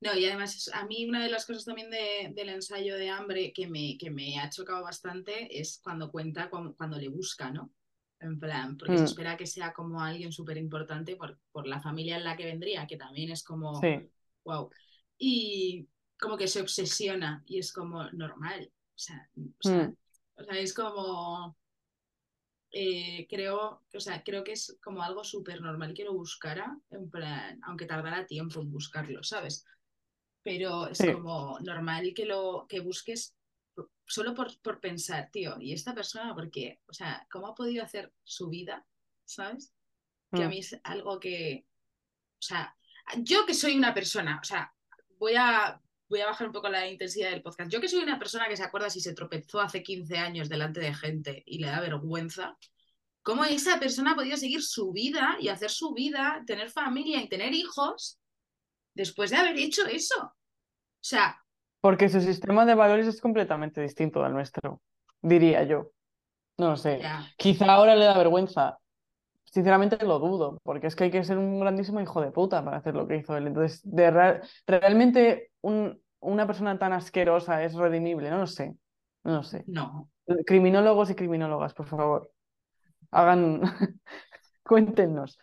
No, y además a mí una de las cosas también del ensayo de hambre que me, que me ha chocado bastante es cuando cuenta cuando le busca, ¿no? En plan, porque se mm. espera que sea como alguien súper importante por, por, la familia en la que vendría, que también es como, wow. Y como que se obsesiona y es como normal. O sea, o sea, mm. es como, eh, creo, o sea, creo que es como algo súper normal que lo buscara, en plan, aunque tardara tiempo en buscarlo, ¿sabes? pero es como normal que lo que busques solo por, por, pensar, tío, y esta persona, porque, o sea, ¿cómo ha podido hacer su vida? ¿Sabes? Que a mm. mí es algo que, o sea, yo que soy una persona, o sea, voy a, voy a bajar un poco la intensidad del podcast, yo que soy una persona que se acuerda si se tropezó hace 15 años delante de gente y le da vergüenza, ¿cómo esa persona ha podido seguir su vida y hacer su vida, tener familia y tener hijos después de haber hecho eso. O sea. Porque su sistema de valores es completamente distinto al nuestro, diría yo. No sé. Quizá ahora le da vergüenza. Sinceramente lo dudo, porque es que hay que ser un grandísimo hijo de puta para hacer lo que hizo él. Entonces, de realmente una persona tan asquerosa es redimible, no lo sé. No lo sé. No. Criminólogos y criminólogas, por favor. Hagan. Cuéntenos.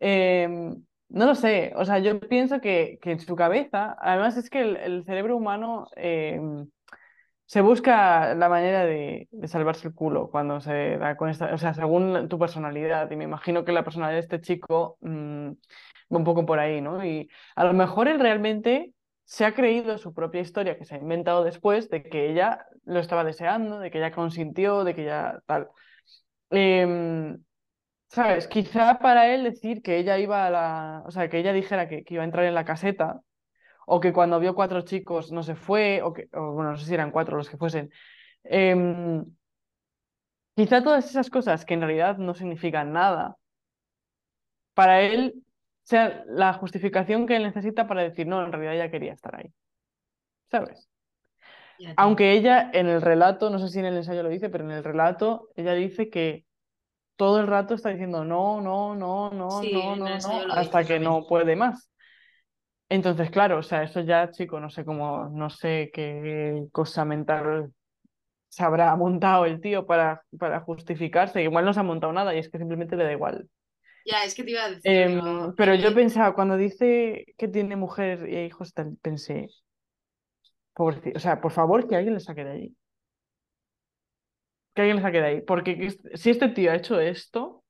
Eh, no lo sé, o sea, yo pienso que, en su cabeza, además es que el, cerebro humano em, se busca la manera de, salvarse el culo cuando se da con esta, o sea, según tu personalidad, y me imagino que la personalidad de este chico mm, va un poco por ahí, ¿no? Y a lo mejor él realmente se ha creído su propia historia que se ha inventado después de que ella lo estaba deseando, de que ella consintió, de que ella tal. Em, ¿Sabes? Quizá para él decir que ella iba a la. O sea, que ella dijera que, iba a entrar en la caseta, o que cuando vio cuatro chicos no se fue, o que. bueno, no sé si eran cuatro los que fuesen. Em, quizá todas esas cosas que en realidad no significan nada, para él sea la justificación que él necesita para decir, no, en realidad ella quería estar ahí. ¿Sabes? Aunque ella en el relato, no sé si en el ensayo lo dice, pero en el relato ella dice que todo el rato está diciendo no, no, no, no, no, no, no, hasta que no puede más. Entonces, claro, o sea, eso ya, chico, no sé cómo, no sé qué cosa mental se habrá montado el tío para, para justificarse. Igual no se ha montado nada y es que simplemente le da igual. Ya, es que te iba a decir. Em, pero yo pensaba, cuando dice que tiene mujer y hijos, pensé, pobrecito, o sea, por favor, que alguien le saque de ahí que alguien le saque de ahí. Porque si este tío ha hecho esto.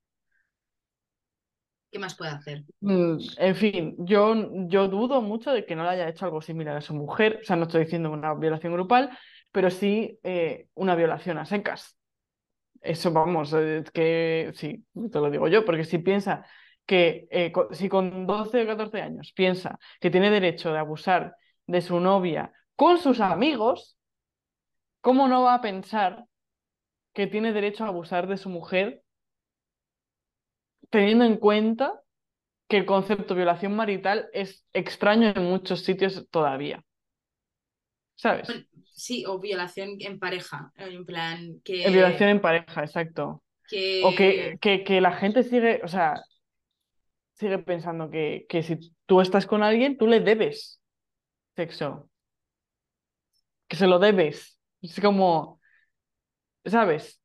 ¿Qué más puede hacer? Mm, en fin, yo, yo dudo mucho de que no le haya hecho algo similar a su mujer. O sea, no estoy diciendo una violación grupal, pero sí eh, una violación a secas. Eso vamos, que sí, te lo digo yo, porque si piensa que eh, si con 12 o 14 años piensa que tiene derecho de abusar de su novia con sus amigos, ¿cómo no va a pensar que tiene derecho a abusar de su mujer teniendo en cuenta que el concepto de violación marital es extraño en muchos sitios todavía. ¿Sabes? sí, o violación en pareja, en plan que... En violación en pareja, exacto. O que, que, la gente sigue, o sea, sigue pensando que, que si tú estás con alguien, tú le debes sexo. Que se lo debes. Es como, ¿sabes?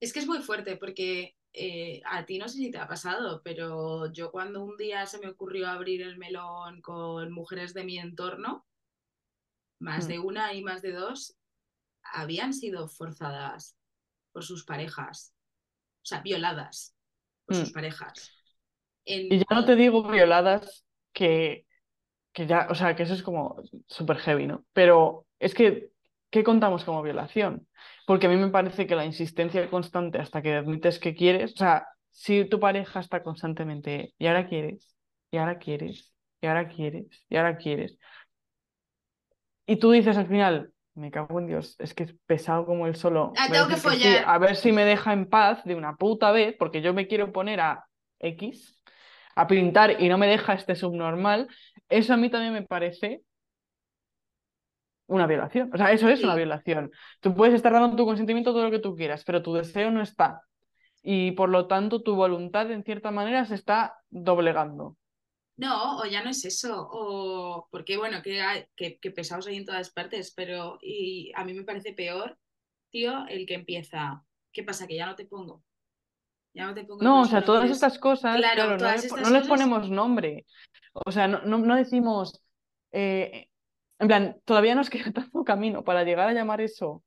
Es que es muy fuerte porque eh, a ti no sé si te ha pasado, pero yo cuando un día se me ocurrió abrir el melón con mujeres de mi entorno, más mm. de una y más de dos habían sido forzadas por sus parejas, o sea, violadas por sus mm. parejas. Y ya no te digo violadas que, que ya, o sea, que eso es como súper heavy, ¿no? Pero es que, ¿qué contamos como violación? Porque a mí me parece que la insistencia constante hasta que admites que quieres, o sea, si tu pareja está constantemente, y ahora quieres, y ahora quieres, y ahora quieres, y ahora quieres, y tú dices al final, me cago en Dios, es que es pesado como el solo. Ah, tengo que follar. a ver si me deja en paz de una puta vez, porque yo me quiero poner a X, a pintar y no me deja este subnormal. Eso a mí también me parece una violación. O sea, eso es una violación. Tú puedes estar dando tu consentimiento todo lo que tú quieras, pero tu deseo no está. Y por lo tanto, tu voluntad, en cierta manera, se está doblegando. No, o ya no es eso, o porque bueno, que, que, pesados hay en todas partes, pero y a mí me parece peor, tío, el que empieza, ¿qué pasa? Que ya no te pongo. Ya no te pongo. No, o sea, todas estas cosas, claro, no, les ponemos nombre. O sea, no, no, decimos, eh, en plan, todavía nos queda tanto camino para llegar a llamar eso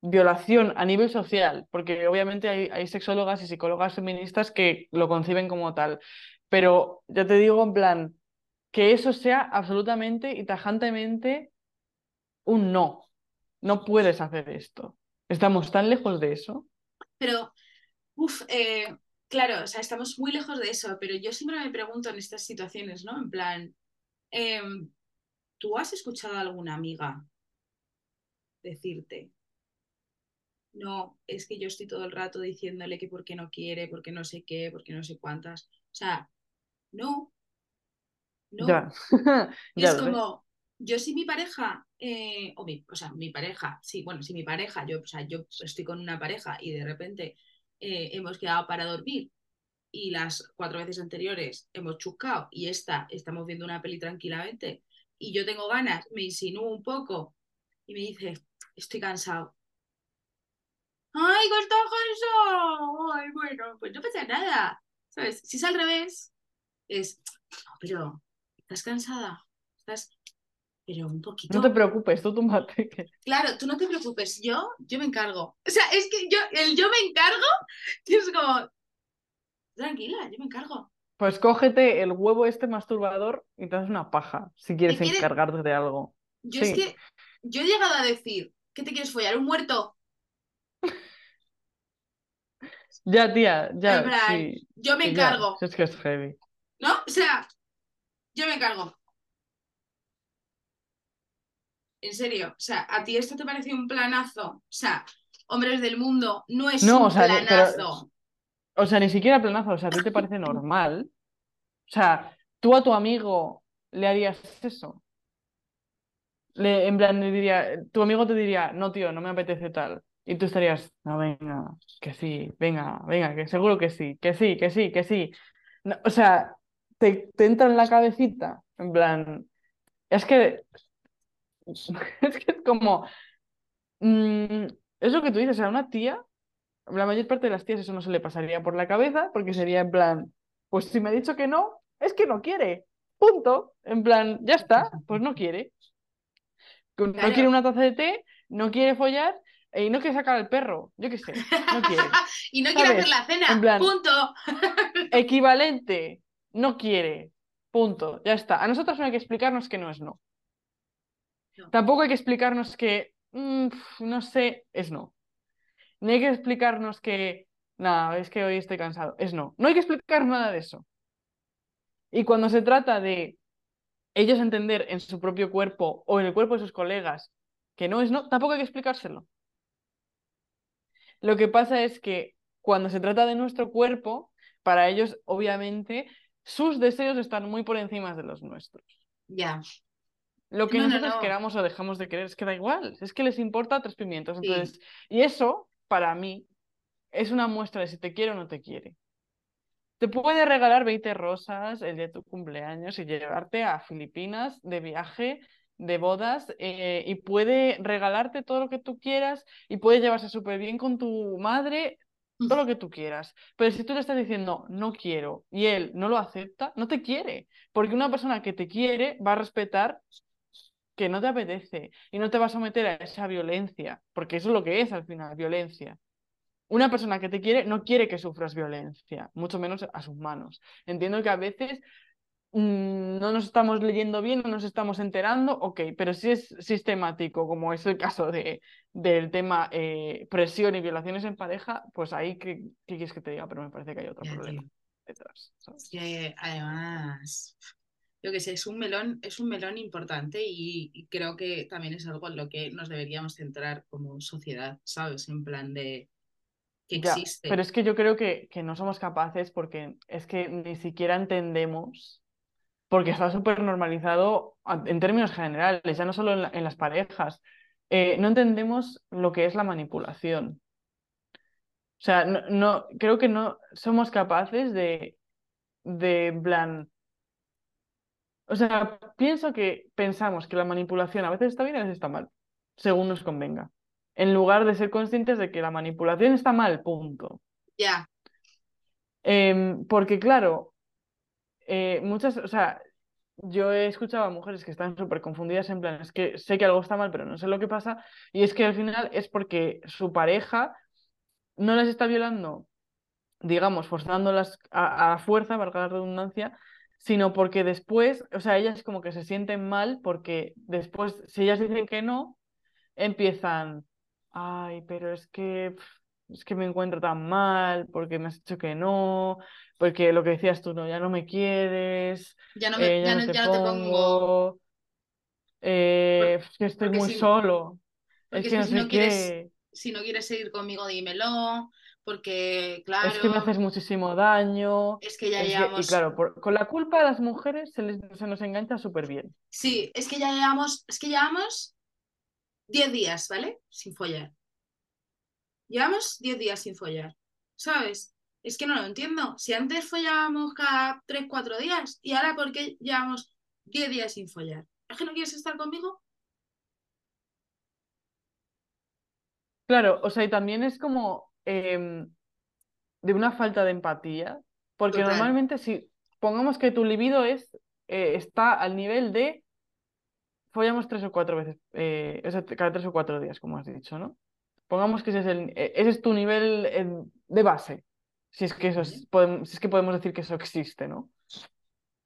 violación a nivel social, porque obviamente hay, sexólogas y psicólogas feministas que lo conciben como tal. Pero ya te digo, en plan, que eso sea absolutamente y tajantemente un no. No puedes hacer esto. Estamos tan lejos de eso. Pero, uff, eh, claro, o sea, estamos muy lejos de eso, pero yo siempre me pregunto en estas situaciones, ¿no? En plan, em, ¿tú has escuchado a alguna amiga decirte, no, es que yo estoy todo el rato diciéndole que por qué no quiere, por qué no sé qué, por qué no sé cuántas? O sea, no. No. es como, yo si mi pareja, eh, o, mi, o sea, mi pareja, sí, bueno, si mi pareja, yo, o sea, yo estoy con una pareja y de repente eh, hemos quedado para dormir y las cuatro veces anteriores hemos chuscado y esta estamos viendo una peli tranquilamente y yo tengo ganas, me insinúo un poco y me dice, estoy cansado. ¡Ay, estás cansado! Ay, bueno, pues no pasa nada. ¿Sabes? Si es al revés, es, pero ¿estás cansada? ¿Estás...? Pero un poquito... No te preocupes, tú túmbate. Claro, tú no te preocupes, yo, yo me encargo. O sea, es que yo, el yo me encargo, es como, tranquila, yo me encargo. Pues cógete el huevo este masturbador y te das una paja, si quieres, encargarte de algo. Yo es que, yo he llegado a decir, ¿qué te quieres follar? ¿Un muerto? Ya, tía, ya. yo me encargo. es que es heavy. ¿No? O sea, yo me encargo. En serio, o sea, ¿a ti esto te parece un planazo? O sea, hombres del mundo, no es un planazo. O sea, ni siquiera planazo, o sea, ¿a ti te parece normal? O sea, tú a tu amigo le harías eso. Le, en plan, le diría, tu amigo te diría, no, tío, no me apetece tal. Y tú estarías, no, venga, que sí, venga, venga, que seguro que sí, que sí, que sí, que sí. o sea, te, entra en la cabecita, en plan, es que es que es como, mm, es lo que tú dices, a una tía, la mayor parte de las tías eso no se le pasaría por la cabeza, porque sería en plan, pues si me ha dicho que no, es que no quiere, punto, en plan, ya está, pues no quiere. No quiere una taza de té, no quiere follar y no quiere sacar al perro, yo qué sé, no quiere. y no quiere hacer la cena, punto. equivalente, no quiere, punto, ya está. A nosotros no hay que explicarnos que no es no. Tampoco hay que explicarnos que, mm, no sé, es no. Ni hay que explicarnos que, nada, es que hoy estoy cansado, es no. No hay que explicar nada de eso. Y cuando se trata de ellos entender en su propio cuerpo o en el cuerpo de sus colegas que no es no, tampoco hay que explicárselo. Lo que pasa es que cuando se trata de nuestro cuerpo, para ellos, obviamente, sus deseos están muy por encima de los nuestros. Ya. Lo que No, no, nosotros no. queramos o dejamos de querer es que da igual, es que les importa tres pimientos. Sí. Entonces, y eso, para mí, es una muestra de si te quiere o no te quiere. Te puede regalar 20 rosas el día de tu cumpleaños y llevarte a Filipinas de viaje, de bodas, eh, y puede regalarte todo lo que tú quieras y puede llevarse súper bien con tu madre, todo lo que tú quieras. Pero si tú le estás diciendo no quiero y él no lo acepta, no te quiere. Porque una persona que te quiere va a respetar que no te apetece y no te va a someter a esa violencia, porque eso es lo que es al final, violencia. Una persona que te quiere no quiere que sufras violencia, mucho menos a sus manos. Entiendo que a veces mm, no nos estamos leyendo bien, no nos estamos enterando, ok, pero si es sistemático, como es el caso de, del tema eh, presión y violaciones en pareja, pues ahí, ¿qué, qué quieres que te diga? Pero me parece que hay otro Ya, problema tío. detrás. ¿sabes? Es que además, yo que sé, es un melón, es un melón importante y, y creo que también es algo en lo que nos deberíamos centrar como sociedad, ¿sabes? En plan de que Ya, existe. pero es que yo creo que, que no somos capaces porque es que ni siquiera entendemos, porque está súper normalizado en términos generales, ya no solo en, la- en las parejas, eh, no entendemos lo que es la manipulación. O sea, no, no- creo que no somos capaces de, de, plan, o sea, pienso que pensamos que la manipulación a veces está bien y a veces está mal, según nos convenga, en lugar de ser conscientes de que la manipulación está mal, punto. Ya, Em, porque claro, eh, muchas, o sea, yo he escuchado a mujeres que están súper confundidas en plan, es que sé que algo está mal, pero no sé lo que pasa, y es que al final es porque su pareja no las está violando, digamos, forzándolas a, a fuerza, valga la redundancia, sino porque después, o sea, ellas como que se sienten mal porque después, si ellas dicen que no, empiezan, ay, pero es que, es que me encuentro tan mal, porque me has dicho que no, porque lo que decías tú, no, ya no me quieres, ya no, me, eh, ya ya no no, te ya no te pongo, eh, es que estoy muy si, solo, es que si no sé quieres, qué, si no quieres seguir conmigo, dímelo, porque es que me claro, haces muchísimo daño, es que ya es que, y llevamos, claro, por- con la culpa a las mujeres se, les- se nos engancha súper bien. sí, es que ya llevamos, es que llevamos 10 días, ¿vale? Sin follar. Llevamos 10 días sin follar, ¿sabes? Es que no lo entiendo. Si antes follábamos cada 3, 4 días y ahora ¿por qué llevamos 10 días sin follar? ¿Es que no quieres estar conmigo? Claro, o sea, y también es como em, de una falta de empatía, porque Total. normalmente si pongamos que tu libido es, eh, está al nivel de follamos tres o cuatro veces, eh, o sea, cada tres o cuatro días, como has dicho, ¿no? Pongamos que ese es, el, eh, ese es tu nivel de base, si es que eso es- podem- si es que podemos decir que eso existe, ¿no?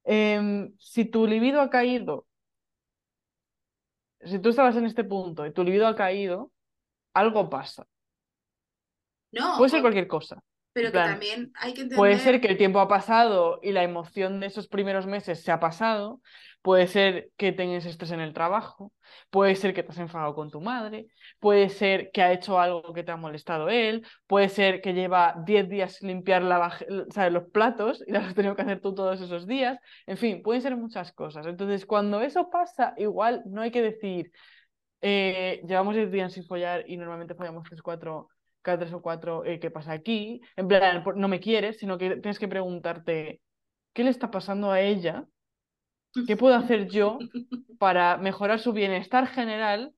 Em, si tu libido ha caído, si tú estabas en este punto y tu libido ha caído, algo pasa. No, Puede ser cualquier cosa. pero que también hay que Puede ser entender. que el tiempo ha pasado y la emoción de esos primeros meses se ha pasado. Puede ser que tengas estrés en el trabajo. Puede ser que te has enfadado con tu madre. Puede ser que ha hecho algo que te ha molestado él. Puede ser que lleva 10 días sin limpiar la ¿sabes? los platos y lo has tenido que hacer tú todos esos días. En fin, pueden ser muchas cosas. Entonces, cuando eso pasa, igual no hay que decir, eh, llevamos 10 días sin follar y normalmente follamos 3, 4 cada tres o cuatro, eh, ¿qué pasa aquí? En plan, no me quieres, sino que tienes que preguntarte, ¿qué le está pasando a ella? ¿Qué puedo hacer yo para mejorar su bienestar general?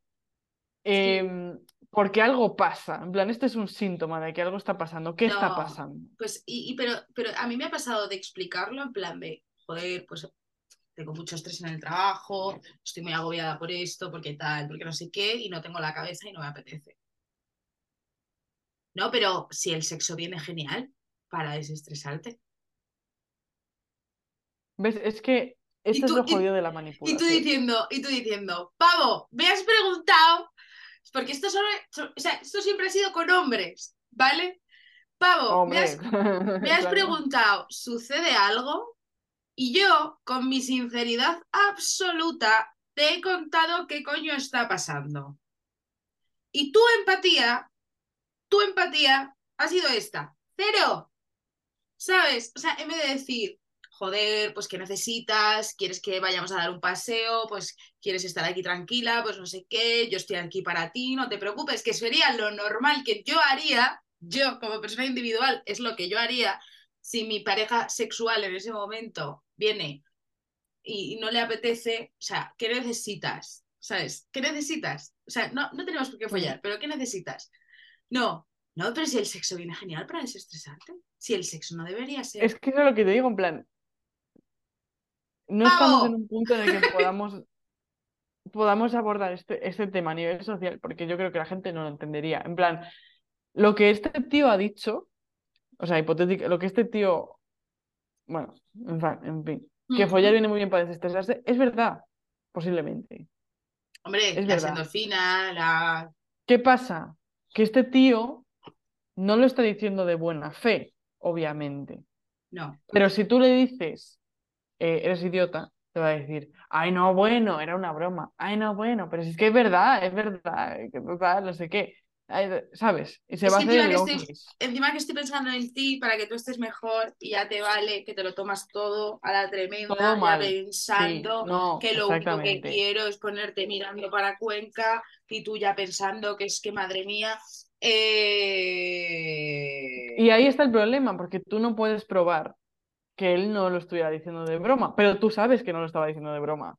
Sí, Em, porque algo pasa. En plan, este es un síntoma de que algo está pasando. ¿Qué está pasando? Pues, y, y- pero, pero a mí me ha pasado de explicarlo en plan de, joder, pues tengo mucho estrés en el trabajo, estoy muy agobiada por esto, porque tal, porque no sé qué, y no tengo la cabeza y no me apetece. No, pero si el sexo viene genial para desestresarte. ¿Ves? Es que esto es lo y, jodido de la y tú manipulación. diciendo, y tú diciendo, pavo, me has preguntado, porque esto solo, o sea, esto siempre ha sido con hombres, ¿vale? Pavo, me has, me has preguntado, ¿sucede algo? Y yo, con mi sinceridad absoluta, te he contado qué coño está pasando. Y tu empatía, tu empatía ha sido esta. Cero. ¿Sabes? O sea, en vez de decir, joder, pues que necesitas, quieres que vayamos a dar un paseo, pues quieres estar aquí tranquila, pues no sé qué, yo estoy aquí para ti, no te preocupes, que sería lo normal que yo haría, yo como persona individual, es lo que yo haría si mi pareja sexual en ese momento viene y no le apetece, o sea, ¿qué necesitas? ¿Sabes? ¿Qué necesitas? O sea, no, no tenemos por qué follar, pero ¿qué necesitas? No, no, pero si el sexo viene genial para desestresarte, si el sexo no debería ser... Es que eso es lo que te digo, en plan, no estamos en un punto en el que podamos, podamos abordar este, este tema a nivel social, porque yo creo que la gente no lo entendería. En plan, lo que este tío ha dicho, o sea, hipotético, lo que este tío, bueno, en fin, en fin que follar viene muy bien para desestresarse, es verdad, posiblemente. Hombre, Es la verdad. la... ¿Qué pasa? Que este tío no lo está diciendo de buena fe, obviamente. No. Pero si tú le dices, eh, eres idiota, te va a decir, ay, no, bueno, era una broma. Ay, no, bueno, pero si es que es verdad, es verdad, que total, no sé qué. ¿Sabes? Y se Es va a hacer encima el que estoy- longis. Encima que estoy pensando en ti para que tú estés mejor y ya te vale que te lo tomas todo a la tremenda, Todo ya mal. Sí, pensando no, que lo único que quiero es ponerte mirando para Cuenca y tú ya pensando que es que madre mía. eh, Y ahí está el problema, porque tú no puedes probar que él no lo estuviera diciendo de broma, pero tú sabes que no lo estaba diciendo de broma,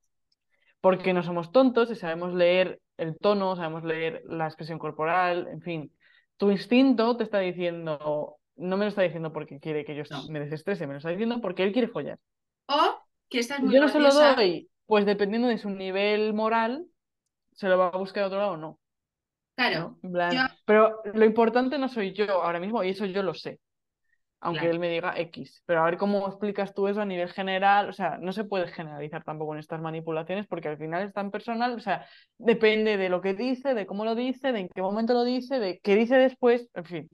porque no somos tontos y sabemos leer el tono, sabemos leer la expresión corporal, en fin. Tu instinto te está diciendo, no me lo está diciendo porque quiere que yo No. me desestrese, me lo está diciendo porque él quiere follar. O que esta es Si muy yo no se lo doy, pues dependiendo de su nivel moral, se lo va a buscar a otro lado o no. Claro, Pero lo importante no soy yo ahora mismo, y eso yo lo sé. Aunque Claro. él me diga X. Pero a ver cómo explicas tú eso a nivel general. O sea, no se puede generalizar tampoco en estas manipulaciones porque al final es tan personal. O sea, depende de lo que dice, de cómo lo dice, de en qué momento lo dice, de qué dice después. En fin.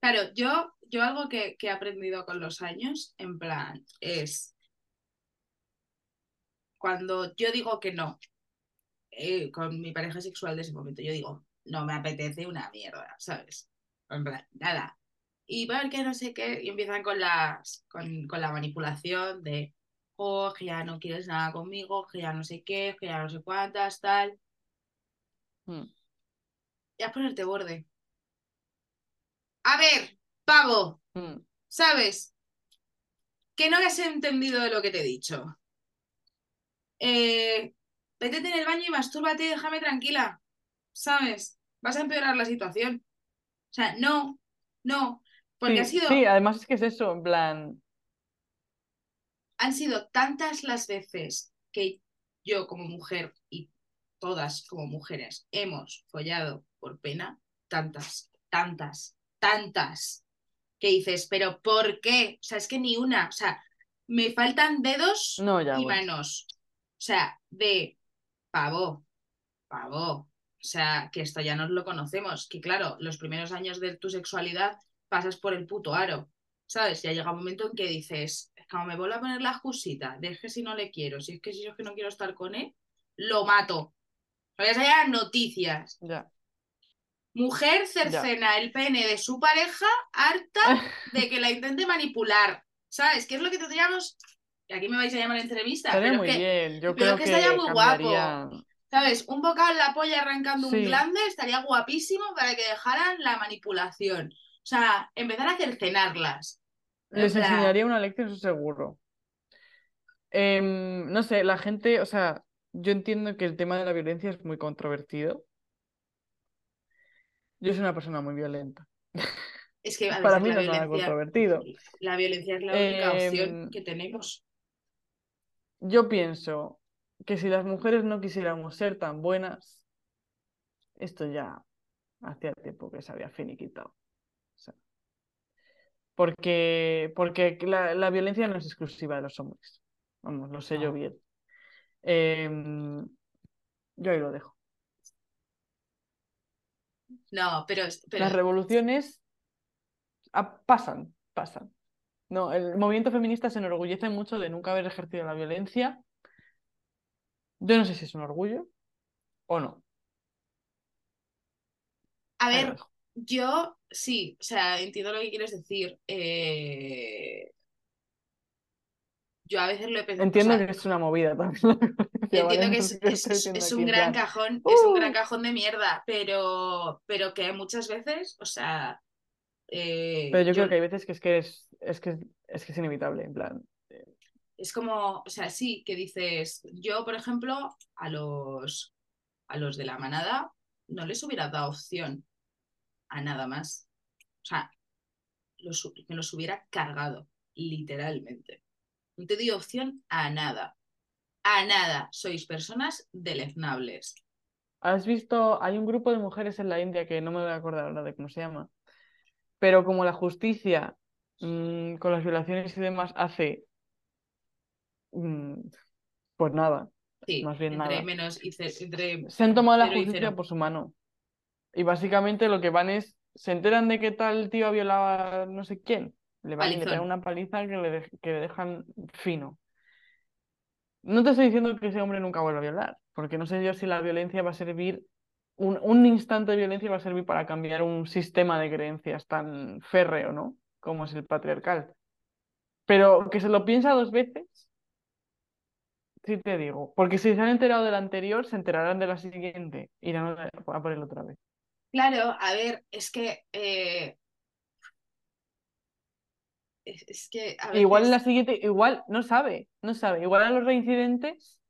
Claro, yo, yo algo que, que he aprendido con los años, en plan, es cuando yo digo que no, eh, con mi pareja sexual de ese momento, yo digo, no me apetece una mierda, ¿sabes? En plan, nada. Y ver que no sé qué, y empiezan con las, con, con la manipulación de, oh, que ya no quieres nada conmigo, que ya no sé qué, que ya no sé cuántas, tal. Mm. Ya ponerte borde. A ver, pavo, Mm. ¿sabes? Que no has entendido de lo que te he dicho. Eh, vétete en el baño y mastúrbate y déjame tranquila. ¿Sabes? Vas a empeorar la situación. O sea, no, no. Porque ha Sí, sido, sí, además es que es eso, en plan. han sido tantas las veces que yo como mujer y todas como mujeres hemos follado por pena, tantas, tantas, tantas, que dices, pero ¿por qué? O sea, es que ni una, o sea, me faltan dedos No, ya, y bueno. manos. O sea, de pavo, pavo. O sea, que esto ya nos lo conocemos, que claro, los primeros años de tu sexualidad pasas por el puto aro, ¿sabes? Ya llega un momento en que dices, como me vuelvo a poner la excusita, de es que si no le quiero, si es que si yo es que no quiero estar con él, lo mato. Porque esas noticias. Ya. Mujer cercena el pene de su pareja harta de que la intente manipular. ¿Sabes? ¿Qué es lo que tendríamos? Aquí me vais a llamar entrevista, Estaría pero muy que, bien. Yo pero creo que estaría muy cambiaría- ¿sabes? Un bocado en la polla arrancando un Sí. glande estaría guapísimo para que dejaran la manipulación. O sea, empezar a cercenarlas. En Les plan, enseñaría una lección, eso seguro. Em, no sé, la gente, o sea, yo entiendo que el tema de la violencia es muy controvertido. Yo soy una persona muy violenta. Es que Para mí la no es nada controvertido. la violencia es la única opción Em, que tenemos. Yo pienso que si las mujeres no quisiéramos ser tan buenas, esto ya hacía tiempo que se había finiquitado. Porque, porque la, la violencia no es exclusiva de los hombres. Vamos, lo sé yo bien. Em, yo ahí lo dejo. No, pero, pero Las revoluciones pasan, pasan. No, el movimiento feminista se enorgullece mucho de nunca haber ejercido la violencia. Yo no sé si es un orgullo o no. a ver. Yo sí, o sea, entiendo lo que quieres decir. Eh, Yo a veces lo he pensado. Entiendo o sea, que es una movida también. Entiendo que es, es- un gran plan, cajón, es un gran ¡uh! cajón de mierda, pero, pero que muchas veces, o sea, eh, Pero yo yo creo que hay veces que es que es, es que es, es que es inevitable, en plan. es como, o sea, sí, que dices, yo, por ejemplo, a los, a los de la manada no les hubiera dado opción a nada más. O sea, los, me los hubiera cargado, literalmente. No te dio opción a nada. A nada. Sois personas deleznables. ¿Has visto? Hay un grupo de mujeres en la India que no me voy a acordar ahora de cómo se llama. Pero como la justicia mm, con las violaciones y demás hace, mm, pues nada, Sí, más bien entre nada. menos y ce- entre Se han tomado la justicia por su mano. Y básicamente lo que van es, se enteran de que tal tío ha violado a no sé quién. Le van pegan Palizón. una paliza que le, dej- que le dejan fino. No te estoy diciendo que ese hombre nunca vuelva a violar, porque no sé yo si la violencia va a servir, un, un instante de violencia va a servir para cambiar un sistema de creencias tan férreo, ¿no? Como es el patriarcal. Pero que se lo piensa dos veces, sí te digo. Porque si se han enterado del anterior, se enterarán de la siguiente. Irán a a por él otra vez. Claro, a ver, es que eh, es, es que a Igual en la siguiente, igual no sabe, no sabe. Igual a los reincidentes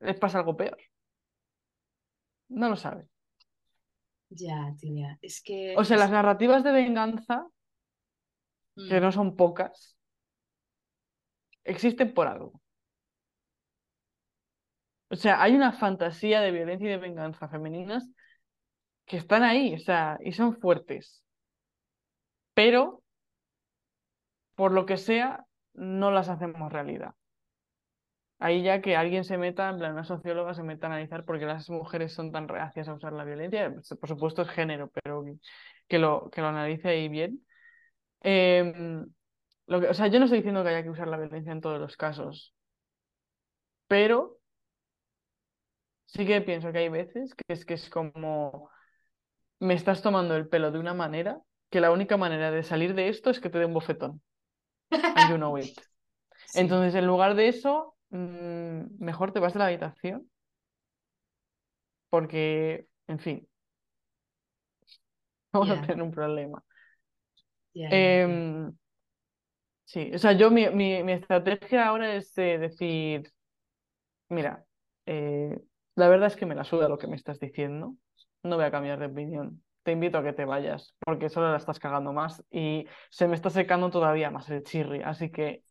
les pasa algo peor. No lo sabe. ya, tía, es que O sea, las narrativas de venganza, que mm, no son pocas, existen por algo. O sea, hay una fantasía de violencia y de venganza femeninas que están ahí, o sea, y son fuertes. Pero, por lo que sea, no las hacemos realidad. Ahí ya que alguien se meta, en plan, una socióloga se meta a analizar por qué las mujeres son tan reacias a usar la violencia. Pues, Por supuesto es género, pero que, lo, que lo analice ahí bien. Em, lo que, o sea, yo no estoy diciendo que haya que usar la violencia en todos los casos, pero sí que pienso que hay veces que es que es como me estás tomando el pelo de una manera que la única manera de salir de esto es que te dé un bofetón. And you know it. sí, Entonces, en lugar de eso, mm, mejor te vas de la habitación porque, en fin, vamos a ya, tener un problema. Em, sí, o sea, yo mi, mi, mi estrategia ahora es eh, decir, mira, eh, la verdad es que me la suda lo que me estás diciendo, no voy a cambiar de opinión. Te invito a que te vayas, porque solo la estás cagando más y se me está secando todavía más el chirri, así que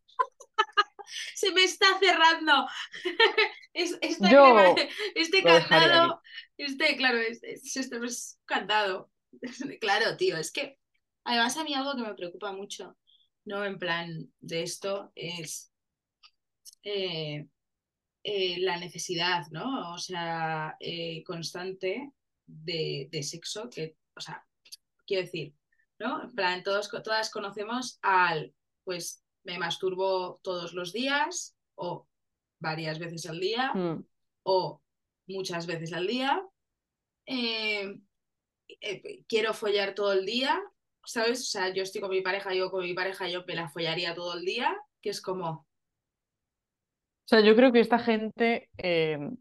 Se me está cerrando. Es, esta yo crema- este candado, este, claro, es, es, este es candado. Claro, tío, es que además a mí algo que me preocupa mucho, ¿no? En plan de esto es eh, eh, la necesidad, ¿no? O sea, eh, constante de, de sexo, que, o sea, quiero decir, ¿no? En plan, todos, todas conocemos al, pues, me masturbo todos los días o varias veces al día Mm. o muchas veces al día. Eh, eh, quiero follar todo el día, ¿sabes? O sea, yo estoy con mi pareja, yo con mi pareja, yo me la follaría todo el día, que es como, o sea, yo creo que esta gente em,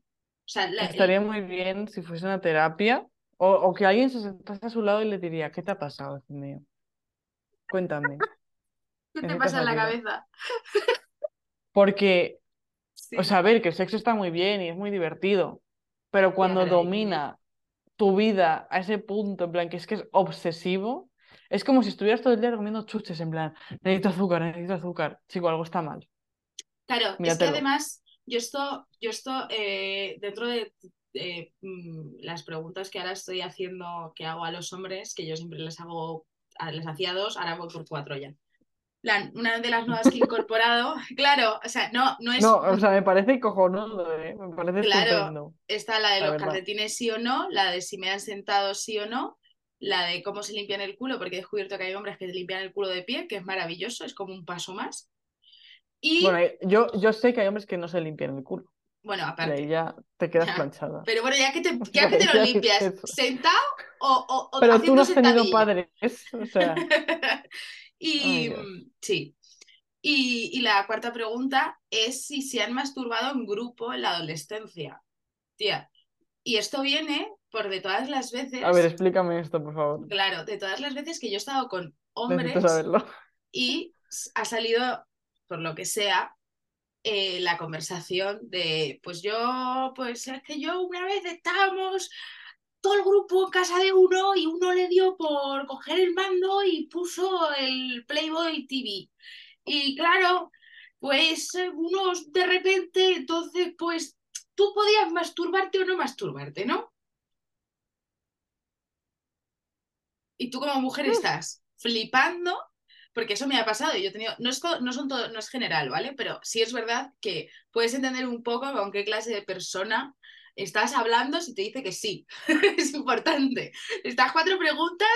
sea, la- estaría muy bien si fuese una terapia o, o que alguien se sentase a su lado y le diría, ¿qué te ha pasado, hijo mío? Cuéntame, ¿qué te ¿necesitas pasa en la cabeza? Porque, Sí. o sea, a ver, que el sexo está muy bien y es muy divertido, pero cuando domina tu vida a ese punto, en plan, que es que es obsesivo, es como si estuvieras todo el día comiendo chuches, en plan, necesito azúcar, necesito azúcar. Chico, algo está mal. Claro, es que Míratelo. además, yo esto, yo esto eh, dentro de eh, mm, las preguntas que ahora estoy haciendo, que hago a los hombres, que yo siempre les hago, les hacía dos, ahora voy por cuatro ya. Plan, una de las nuevas que he incorporado, claro, o sea, no, no es No, o sea, me parece cojonudo, ¿eh? Me parece Claro, estupendo. está la de la los verdad. calcetines sí o no, la de si me han sentado sí o no, la de cómo se limpian el culo, porque he descubierto que hay hombres que se limpian el culo de pie, que es maravilloso, es como un paso más. Y Bueno, eh, yo, yo sé que hay hombres que no se limpian el culo. Bueno, Y ahí aparte. ya te quedas Ya. planchada. Pero bueno, ya que te, ya que te lo limpias. ¿sentado o, o- o Pero tú haciendo no has tenido padres, o sea, Y ay sí. Y, y la cuarta pregunta es si se han masturbado en grupo en la adolescencia. Tía. Y esto viene por de todas las veces, A ver, explícame esto, por favor. claro, de todas las veces que yo he estado con hombres y ha salido, por lo que sea, eh, la conversación de, pues yo, pues es que yo una vez estábamos todo el grupo en casa de uno y uno le dio por coger el mando y puso el Playboy TV. Y claro, pues eh, unos de repente, entonces, pues tú podías masturbarte o no masturbarte, ¿no? Y tú como mujer estás flipando, porque eso me ha pasado y yo he tenido, no es, no son todo, no es general, ¿vale? Pero sí es verdad que puedes entender un poco con qué clase de persona estás hablando si te dice que sí. es importante. Estas cuatro preguntas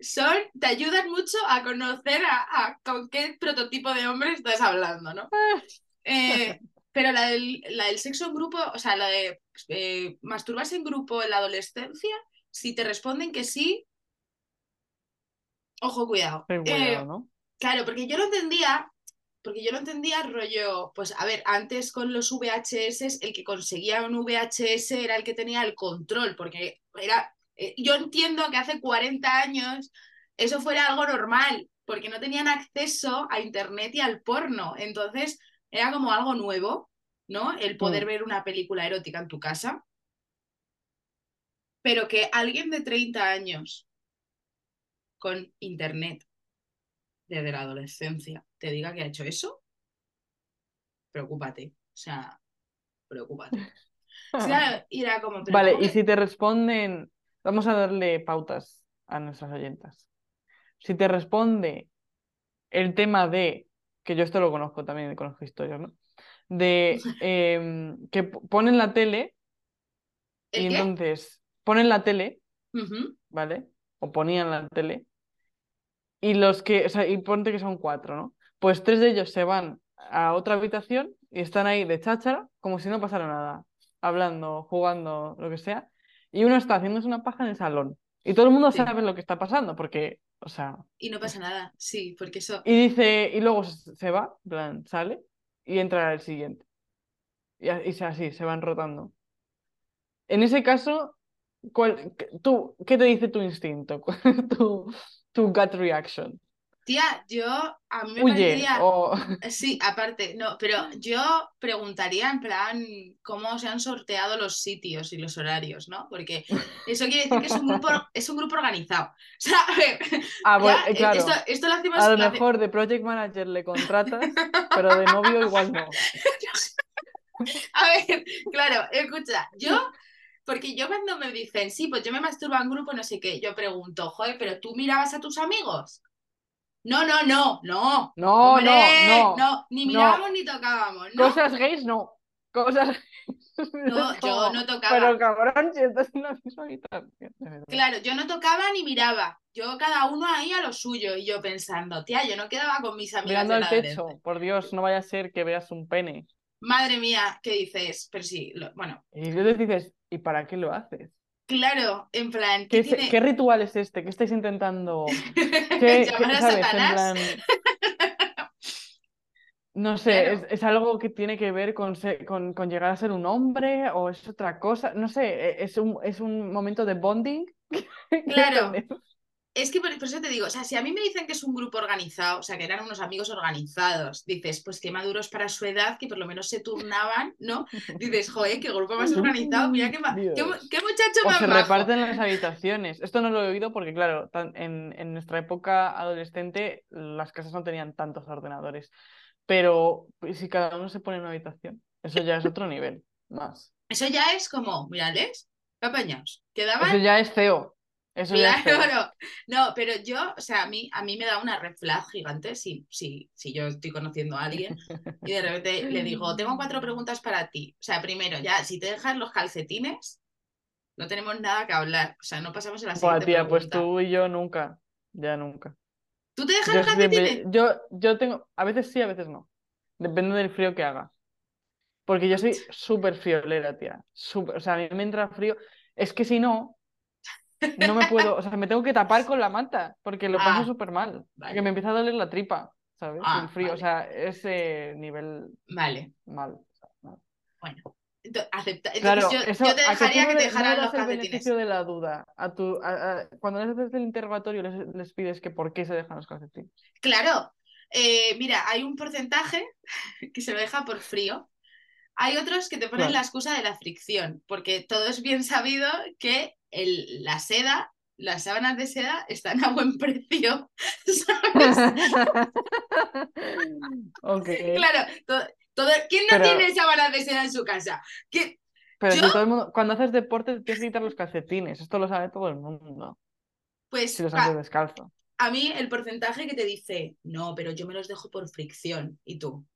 son, te ayudan mucho a conocer a, con qué prototipo de hombre estás hablando, ¿no? Eh, pero la del, la del sexo en grupo, o sea, la de eh, en grupo en la adolescencia, si te responden que sí, ojo, cuidado. Ten Eh, cuidado, ¿no? Claro, porque yo lo entendía, porque yo lo entendía rollo, pues a ver, antes con los VHS, el que conseguía un VHS era el que tenía el control, porque era, eh, yo entiendo que hace 40 años eso fuera algo normal, porque no tenían acceso a internet y al porno, entonces era como algo nuevo, ¿no? El poder Mm. ver una película erótica en tu casa. Pero que alguien de 30 años con internet desde la adolescencia te diga que ha hecho eso, preocúpate. O sea, preocúpate. O sea, como, Vale, ¿cómo y si te responden, vamos a darle pautas a nuestras oyentas. Si te responde el tema de, que yo esto lo conozco también, conozco historias, ¿no? De em, que ponen la tele y entonces ponen la tele, ¿vale? O ponían la tele y los que, o sea, y ponte que son cuatro, ¿no? Pues tres de ellos se van a otra habitación y están ahí de cháchara como si no pasara nada, hablando, jugando, lo que sea, y uno está haciéndose una paja en el salón y todo el mundo Sí. sabe lo que está pasando porque, o sea, Y no pasa nada, sí, porque eso... y dice, y luego se va, en plan, sale y entra el siguiente. Y, y así, se van rotando. En ese caso, ¿cuál, qué- tú, ¿qué te dice tu instinto? ¿Cuál es tu, tu gut reaction? Tía, yo a mí me Huye parecería... o... Sí, aparte, no, pero yo preguntaría en plan cómo se han sorteado los sitios y los horarios, ¿no? Porque eso quiere decir que es un grupo, es un grupo organizado. O sea, a ver, Ah, bueno, ya, eh, claro. esto, esto lo hacemos... A lo mejor de project manager le contratas, pero de novio igual no. A ver, claro, escucha, yo, porque yo cuando me dicen, sí, pues yo me masturbo en grupo, no sé qué, yo pregunto, joder, pero tú mirabas a tus amigos. No, no, no, no. No, Hombre, no, no. ni no. mirábamos ni tocábamos, ¿no? Cosas gays no. Cosas. No, yo no tocaba. Pero cabrón, si estás en la misma habitación. Claro, yo no tocaba ni miraba. Yo cada uno ahí a lo suyo. Y yo pensando, tía, yo no quedaba con mis amigas Mirando al techo, por Dios, no vaya a ser que veas un pene. Madre mía, ¿qué dices? Pero sí, lo- bueno, Y entonces dices, ¿y para qué lo haces? claro, en plan, ¿Qué, ¿qué es- tiene? qué ritual es este? ¿Qué estáis intentando? ¿Qué, ¿Llamar a sabes? En plan, no sé, Claro. ¿es, es algo que tiene que ver con, con, con llegar a ser un hombre o es otra cosa? No sé, ¿e- ¿es un, es un momento de bonding? ¿Qué Claro. Es que por, por eso te digo, o sea, si a mí me dicen que es un grupo organizado, o sea, que eran unos amigos organizados, dices, pues qué maduros para su edad, que por lo menos se turnaban, ¿no? Dices, joder, qué grupo más organizado, mira qué, qué, qué muchacho O más se reparten las habitaciones. Esto no lo he oído porque, claro, tan- en, en nuestra época adolescente las casas no tenían tantos ordenadores. Pero si cada uno se pone en una habitación, eso ya es otro nivel más. Eso ya es como, mirales, apañados. Quedaban Eso ya es feo. Eso. Claro, no, pero yo, o sea, a mí, a mí me da una red flag gigante si, si, si yo estoy conociendo a alguien y de repente le digo, tengo cuatro preguntas para ti. O sea, primero, ya, si te dejas los calcetines, no tenemos nada que hablar. O sea, no pasamos a la Buah, siguiente tía, pues tú y yo nunca. Ya nunca. ¿Tú te dejas Yo los calcetines? siempre, yo, yo tengo, a veces sí, a veces no. Depende del frío que haga. Porque yo soy súper friolera, tía. Súper, o sea, a mí me entra frío. Es que si no, no me puedo, o sea, me tengo que tapar con la manta, porque lo paso Ah, súper mal. vale. Que me empieza a doler la tripa, ¿sabes? Ah, el frío, vale. o sea, ese nivel Vale, mal. o sea, mal. bueno. Acepta- Entonces Claro, yo, eso, yo te dejaría que te no dejaran los calcetines. beneficio de la duda. A tu, a- a- cuando les haces el interrogatorio les, les pides que por qué se dejan los calcetines. Claro, eh, mira, hay un porcentaje que se lo deja por frío. Hay otros que te ponen la excusa de la fricción, porque todo es bien sabido que el- la seda, las sábanas de seda están a buen precio. ¿sabes? Ok. Claro, todo, todo- ¿quién no Pero- tiene sábanas de seda en su casa? ¿Quién- Pero todo el mundo, cuando haces deporte te tienes que quitar los calcetines. Esto lo sabe todo el mundo. Pues Si los a, haces descalzo. a mí el porcentaje que te dice, no, pero yo me los dejo por fricción. ¿Y tú?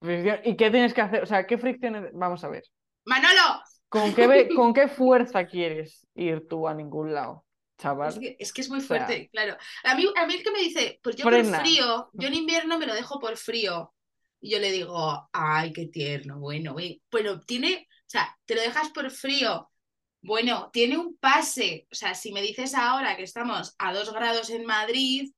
Fricción- ¿Y qué tienes que hacer? O sea, ¿qué fricciones? Vamos a ver. ¡Manolo! ¿Con qué, ¿Con qué fuerza quieres ir tú a ningún lado, chaval? Es que, es que es muy O sea, fuerte, claro. A mí, a mí el que me dice, pues yo por frío, yo en invierno me lo dejo por frío. Y yo le digo, ay, qué tierno, bueno, güey. Bueno, tiene, o sea, te lo dejas por frío. Bueno, tiene un pase. O sea, si me dices ahora que estamos a dos grados en Madrid,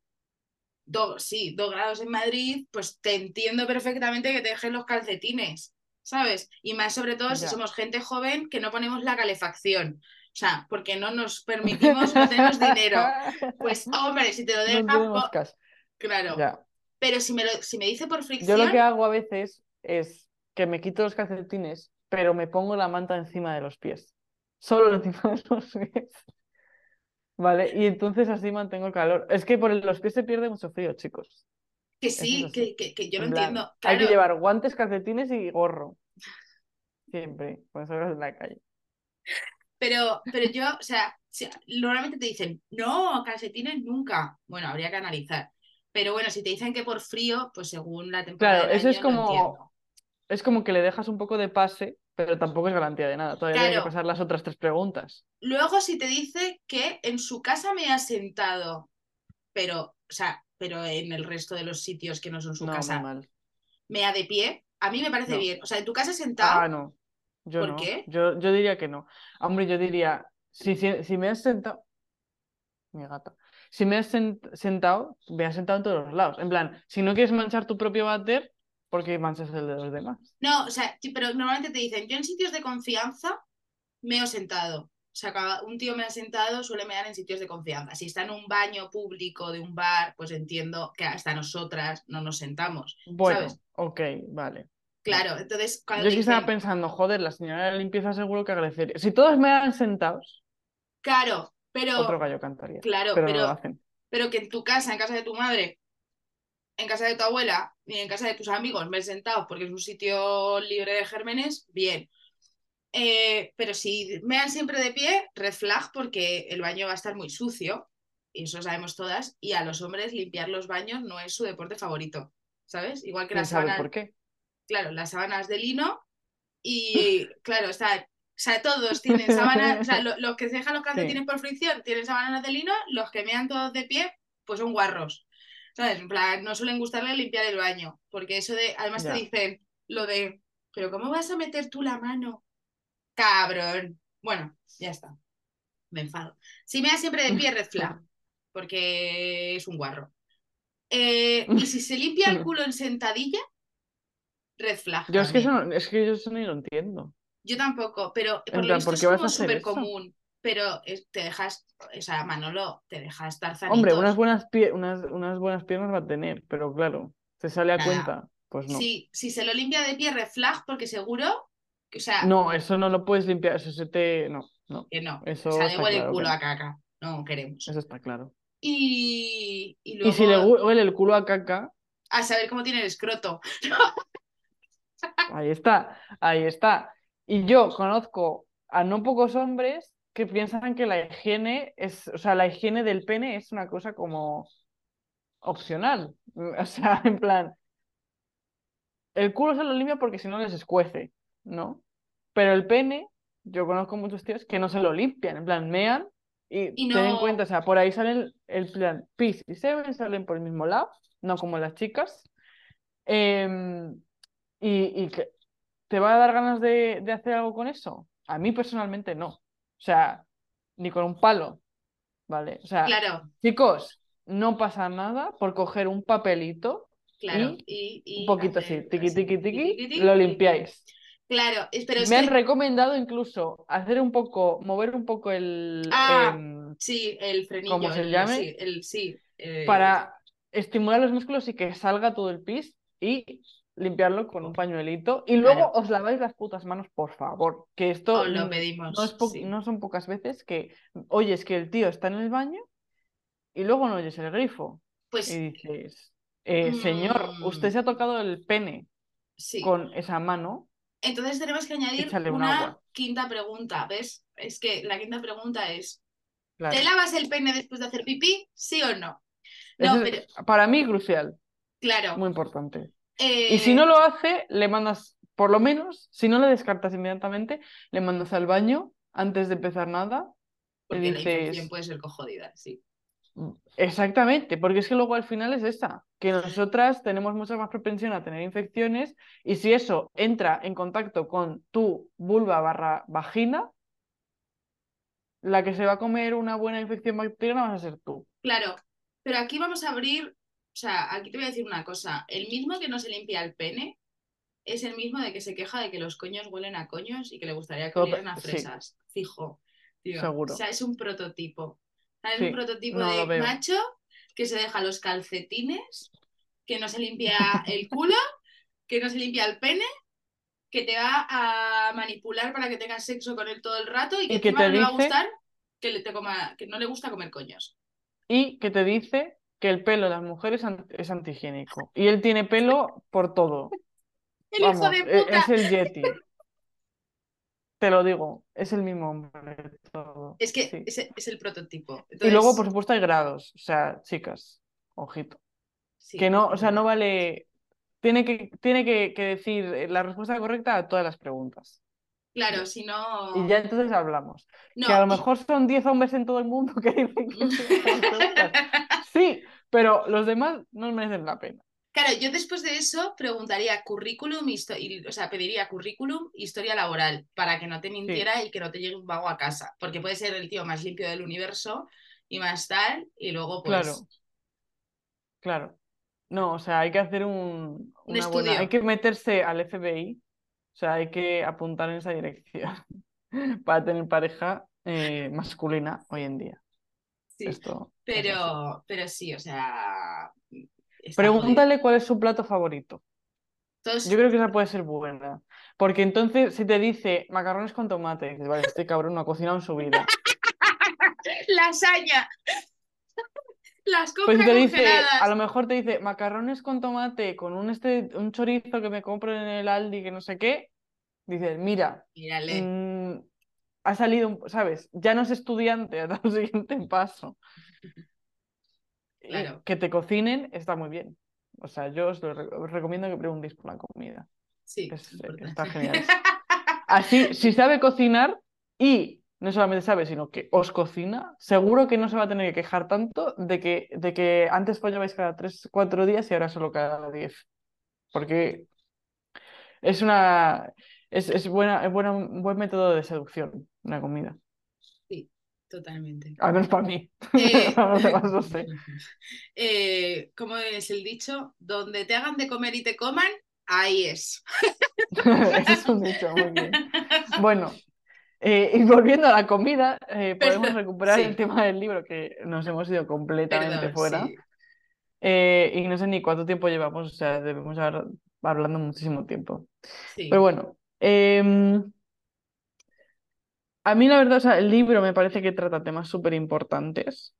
dos, sí, dos grados en Madrid, pues te entiendo perfectamente que te dejes los calcetines, ¿sabes? Y más sobre todo si somos gente joven que no ponemos la calefacción. O sea, porque no nos permitimos, no tenemos dinero. Pues, hombre, si te lo dejas, claro. Ya. Pero si me, lo, si me dice por Yo fricción, lo que hago a veces es que me quito los calcetines, pero me pongo la manta encima de los pies. Solo encima de los pies. Vale, y entonces así mantengo el calor. Es que por los pies se pierde mucho frío, chicos. que sí, que, que- que yo lo En plan, entiendo. Hay que llevar guantes, calcetines y gorro. Siempre, cuando salgas de la calle. pero, pero yo, o sea, normalmente te dicen, no, calcetines nunca. Bueno, habría que analizar. Pero bueno, si te dicen que por frío, pues según la temporada Claro, del eso es año, como-. Es como que le dejas un poco de pase, pero tampoco es garantía de nada. Todavía hay que Claro. pasar las otras tres preguntas. Luego, si te dice que en su casa me ha sentado, pero, o sea, pero en el resto de los sitios que no son su No, casa, mal. me ha de pie, a mí me parece No. bien. O sea, en tu casa sentado, Ah, no. Yo ¿Por no. qué? Yo, yo diría que no. Hombre, yo diría, si, si, si me has sentado. Mi gata. Si me has sen- sentado, me has sentado en todos los lados. En plan, si no quieres manchar tu propio váter, ¿por qué manchas el de los demás? no, o sea, pero normalmente te dicen, yo en sitios de confianza me he sentado. O sea, cada- un tío me ha sentado, suele mear en sitios de confianza. Si está en un baño público de un bar, pues entiendo que hasta nosotras no nos sentamos. Bueno, ¿Sabes? ok, vale. Claro, entonces cuando Yo aquí estaba pensando, joder, la señora de la limpieza seguro que agradecería. Si todos me dan sentados, claro, pero, otro gallo cantaría. claro, Pero no pero, lo hacen. pero que en tu casa, en casa de tu madre, en casa de tu abuela y en casa de tus amigos me he sentado porque es un sitio libre de gérmenes, bien. Eh, pero si me dan siempre de pie, red flag porque el baño va a estar muy sucio, y eso sabemos todas, y a los hombres limpiar los baños no es su deporte favorito, ¿sabes? Igual que ¿Quién las sábanas, por qué? claro, las sábanas de lino y claro, está, o sea, todos tienen sábanas, o sea, lo- los que se dejan los calcetines por fricción tienen sábanas de lino, los que mean todos de pie, pues son guarros. ¿Sabes? En plan, no suelen gustarle limpiar el baño, porque eso de, además Ya. te dicen lo de, pero ¿cómo vas a meter tú la mano? Cabrón. Bueno, ya está. Me enfado. Si me da siempre de pie, red flag, porque es un guarro. Eh, y si se limpia el culo en sentadilla, red flag. Yo es que, eso, no- es que yo eso ni lo entiendo. Yo tampoco, pero por En lo plan, visto ¿por es como súper común. Pero es- te dejas, o sea, Manolo, te dejas tarzanitos. Hombre, unas buenas, pie- unas, unas buenas piernas va a tener, pero claro, ¿te sale a Nada. cuenta? Pues no. Si, si se lo limpia de pie, red flag, porque seguro, que, o sea, No, eso no lo puedes limpiar, eso se te... No, no, que no. eso está huele el que culo a caca. No queremos. Eso está claro. Y, y Y luego, si le hu- huele el culo a caca, a saber cómo tiene el escroto. ahí está, ahí está. Y yo conozco a no pocos hombres que piensan que la higiene es, o sea, la higiene del pene es una cosa como opcional. O sea, en plan, el culo se lo limpia porque si no les escuece, ¿no? Pero el pene, yo conozco muchos tíos que no se lo limpian, en plan, mean y, Y ten en cuenta, o sea, por ahí salen el plan pis y semen salen por el mismo lado, no como las chicas. Em, y, y que ¿te va a dar ganas de, de hacer algo con eso? A mí personalmente no. O sea, ni con un palo. ¿Vale? O sea, Claro, chicos, no pasa nada por coger un papelito claro. y Y, y un poquito hacer así, tiqui, tiqui, tiqui, lo limpiáis. Claro, es- pero es Me han recomendado incluso hacer un poco, mover un poco el, Ah, em, sí, el frenillo, ¿cómo se el- llame? sí, el sí. eh, para estimular los músculos y que salga todo el pis y limpiarlo con un pañuelito. Y luego Claro. os laváis las putas manos, por favor. Que esto Os lo mm, pedimos, no, es po- sí. no son pocas veces que oyes que el tío está en el baño y luego no oyes el grifo. Pues Y dices, eh, señor, usted se ha tocado el pene sí. con esa mano. Entonces tenemos que añadir una quinta pregunta, ¿ves? Es que la quinta pregunta es, Claro. ¿te lavas el pene después de hacer pipí? ¿Sí o no? Pero para mí crucial, claro. muy importante. Eh, Y si no lo hace, le mandas, por lo menos, si no le descartas inmediatamente, le mandas al baño antes de empezar nada. Le porque la infección dices, puede ser cojodida, sí. exactamente, porque es que luego al final es esa, que nosotras tenemos mucha más propensión a tener infecciones y si eso entra en contacto con tu vulva barra vagina, la que se va a comer una buena infección bacteriana vas a ser tú. Claro, pero aquí vamos a abrir, o sea, aquí te voy a decir una cosa, el mismo que no se limpia el pene es el mismo de que se queja de que los coños huelen a coños y que le gustaría que olieran a sí. fresas, fijo, tío. Seguro. O sea, es un prototipo. O sea, es Sí, un prototipo no de macho que se deja los calcetines, que no se limpia el culo, que no se limpia el pene, que te va a manipular para que tengas sexo con él todo el rato y que Y que te no le va a gustar que, le te coma, que no le gusta comer coños. y que te dice que el pelo de las mujeres es antihigiénico. Y él tiene pelo por todo. ¡El hijo Vamos, de e- puta! es el Yeti. Te lo digo, es el mismo hombre todo. Es que sí. es, es el prototipo. Y luego, por supuesto, hay grados. O sea, chicas, ojito. sí, Que no, o sea, no vale. Tiene que, tiene que, que decir la respuesta correcta a todas las preguntas. Claro, si no. Y ya entonces hablamos. No, que a lo mejor son 10 hombres en todo el mundo que dicen que sí pero los demás no merecen la pena. Claro, yo después de eso preguntaría currículum, y- o sea, pediría currículum, historia laboral, para que no te mintiera y que no te llegue un vago a casa, porque puede ser el tío más limpio del universo y más tal, y luego pues Claro. Claro. No, o sea, hay que hacer un, Un una buena. estudio. Hay que meterse al FBI. O sea, hay que apuntar en esa dirección para tener pareja eh, masculina hoy en día. sí, Esto. Pero, pero sí, o sea, jodido. Pregúntale cuál es su plato favorito. Entonces, Yo creo que esa puede ser buena. Porque entonces, si te dice macarrones con tomate, dices, vale, este cabrón no ha cocinado en su vida. lasaña. Las Pues compra si te dice, a lo mejor te dice macarrones con tomate, con un, este, un chorizo que me compro en el Aldi, que no sé qué, dices, mira, Mírale, mm, ha salido, ¿sabes? Ya no es estudiante, ha dado el siguiente paso. Claro. que te cocinen está muy bien. O sea, yo os, lo re- os recomiendo que preguntéis por la comida. sí, es- importante. está genial. Así, si sabe cocinar y no solamente sabe, sino que os cocina, seguro que no se va a tener que quejar tanto de que, de que antes follabais cada 3, 4 días y ahora solo cada 10. Porque es una es, es buena, es buena, un buen método de seducción, una comida. Totalmente. Al menos para mí. Eh, no sé. eh, ¿cómo es el dicho? Donde te hagan de comer y te coman, ahí es. Ese es un dicho, muy bien. Bueno, eh, y volviendo a la comida, eh, podemos Perdón, recuperar sí. el tema del libro que nos hemos ido completamente Perdón, fuera. sí. Eh, y no sé ni cuánto tiempo llevamos, o sea, debemos estar hablando muchísimo tiempo. sí. Pero bueno, em, a mí la verdad, el libro me parece que trata temas súper importantes.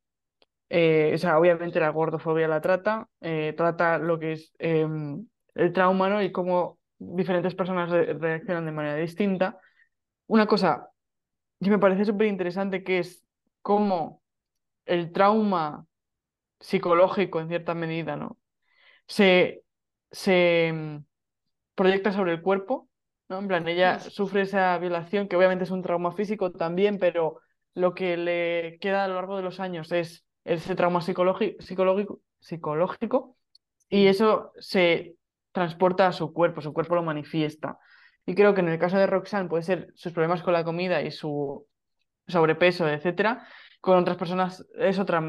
Eh, o sea, obviamente la gordofobia la trata, eh, trata lo que es em, el trauma. Y cómo diferentes personas re- reaccionan de manera distinta. Una cosa que me parece súper interesante que es cómo el trauma psicológico, en cierta medida, ¿no? Se, se mm, proyecta sobre el cuerpo, ¿no? En plan, ella sufre esa violación, que obviamente es un trauma físico también, pero lo que le queda a lo largo de los años es ese trauma psicológico, psicológico, psicológico y eso se transporta a su cuerpo, su cuerpo lo manifiesta. Y creo que en el caso de Roxanne puede ser sus problemas con la comida y su sobrepeso, etcétera. Con otras personas es otra,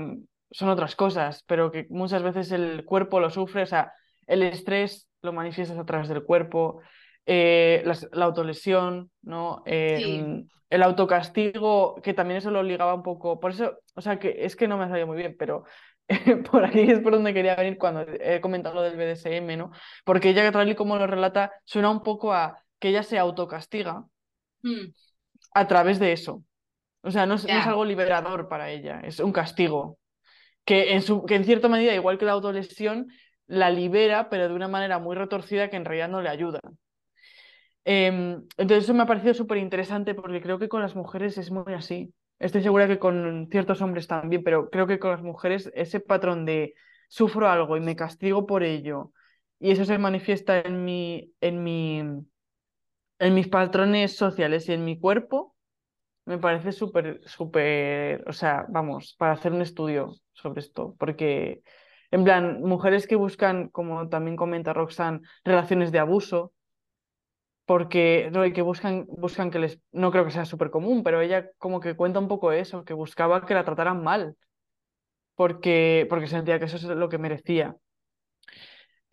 son otras cosas, pero que muchas veces el cuerpo lo sufre, o sea, el estrés lo manifiestas a través del cuerpo, eh, la, autolesión, ¿no? Em, el autocastigo, que también eso lo ligaba un poco, por eso, o sea, que es que no me ha salido muy bien, pero por ahí es por donde quería venir cuando he comentado lo del BDSM, ¿no? Porque ella, tal y como lo relata, suena un poco a que ella se autocastiga hmm. a través de eso. O sea, no es, algo liberador para ella, es un castigo. Que en, su, que en cierta medida, igual que la autolesión, la libera, pero de una manera muy retorcida que en realidad no le ayuda. Em, entonces eso me ha parecido súper interesante porque creo que con las mujeres es muy así. Estoy segura que con ciertos hombres también, pero creo que con las mujeres ese patrón de sufro algo y me castigo por ello y eso se manifiesta en mi, en mi, en mis patrones sociales y en mi cuerpo, me parece súper, súper, o sea, vamos, para hacer un estudio sobre esto, porque en plan, mujeres que buscan, como también comenta Roxanne, relaciones de abuso, porque no, que buscan, buscan que les, no creo que sea súper común, pero ella como que cuenta un poco eso, que buscaba que la trataran mal, porque, porque sentía que eso es lo que merecía.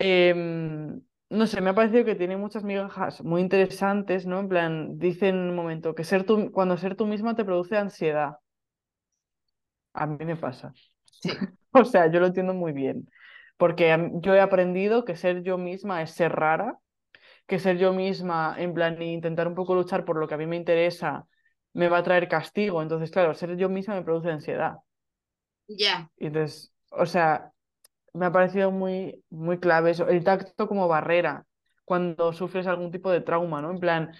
Em, no sé, me ha parecido que tiene muchas migajas muy interesantes, ¿no? En plan, dice en un momento que ser tú, cuando ser tú misma te produce ansiedad. A mí me pasa. Sí. o sea, yo lo entiendo muy bien, porque yo he aprendido que ser yo misma es ser rara que ser yo misma, en plan, e intentar un poco luchar por lo que a mí me interesa, me va a traer castigo. Entonces, claro, ser yo misma me produce ansiedad. Ya. Entonces, o sea, me ha parecido muy, muy clave eso. El tacto como barrera, cuando sufres algún tipo de trauma, ¿no? En plan,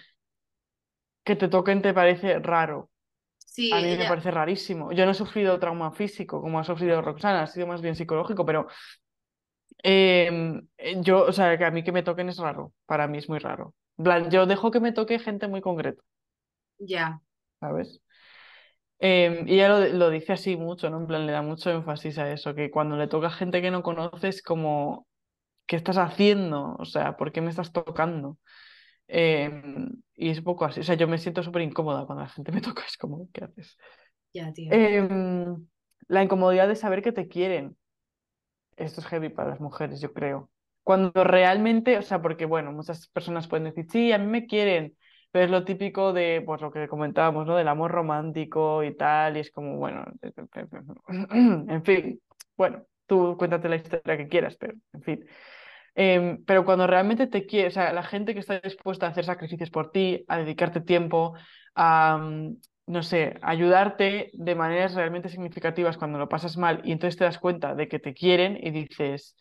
que te toquen te parece raro. Sí, a mí me parece rarísimo. Yo no he sufrido trauma físico como ha sufrido Roxana, ha sido más bien psicológico, pero eh, yo, o sea, que a mí que me toquen es raro, para mí es muy raro. yo dejo que me toque gente muy concreta. Ya. ¿Sabes? Em, y ella lo, dice así mucho, ¿no? En plan, le da mucho énfasis a eso, que cuando le toca gente que no conoces, como, ¿qué estás haciendo? O sea, ¿por qué me estás tocando? Em, y es un poco así, o sea, yo me siento súper incómoda cuando la gente me toca, es como, ¿qué haces? Ya, tío. la incomodidad de saber que te quieren, esto es heavy para las mujeres, yo creo. Cuando realmente, o sea, porque bueno, muchas personas pueden decir, sí, a mí me quieren, pero es lo típico de, pues lo que comentábamos, ¿no? Del amor romántico y tal, y es como, bueno, en fin, bueno, tú cuéntate la historia que quieras, pero en fin. Em, pero cuando realmente te quiere, o sea, la gente que está dispuesta a hacer sacrificios por ti, a dedicarte tiempo, a, mm, no sé, ayudarte de maneras realmente significativas cuando lo pasas mal y entonces te das cuenta de que te quieren y dices,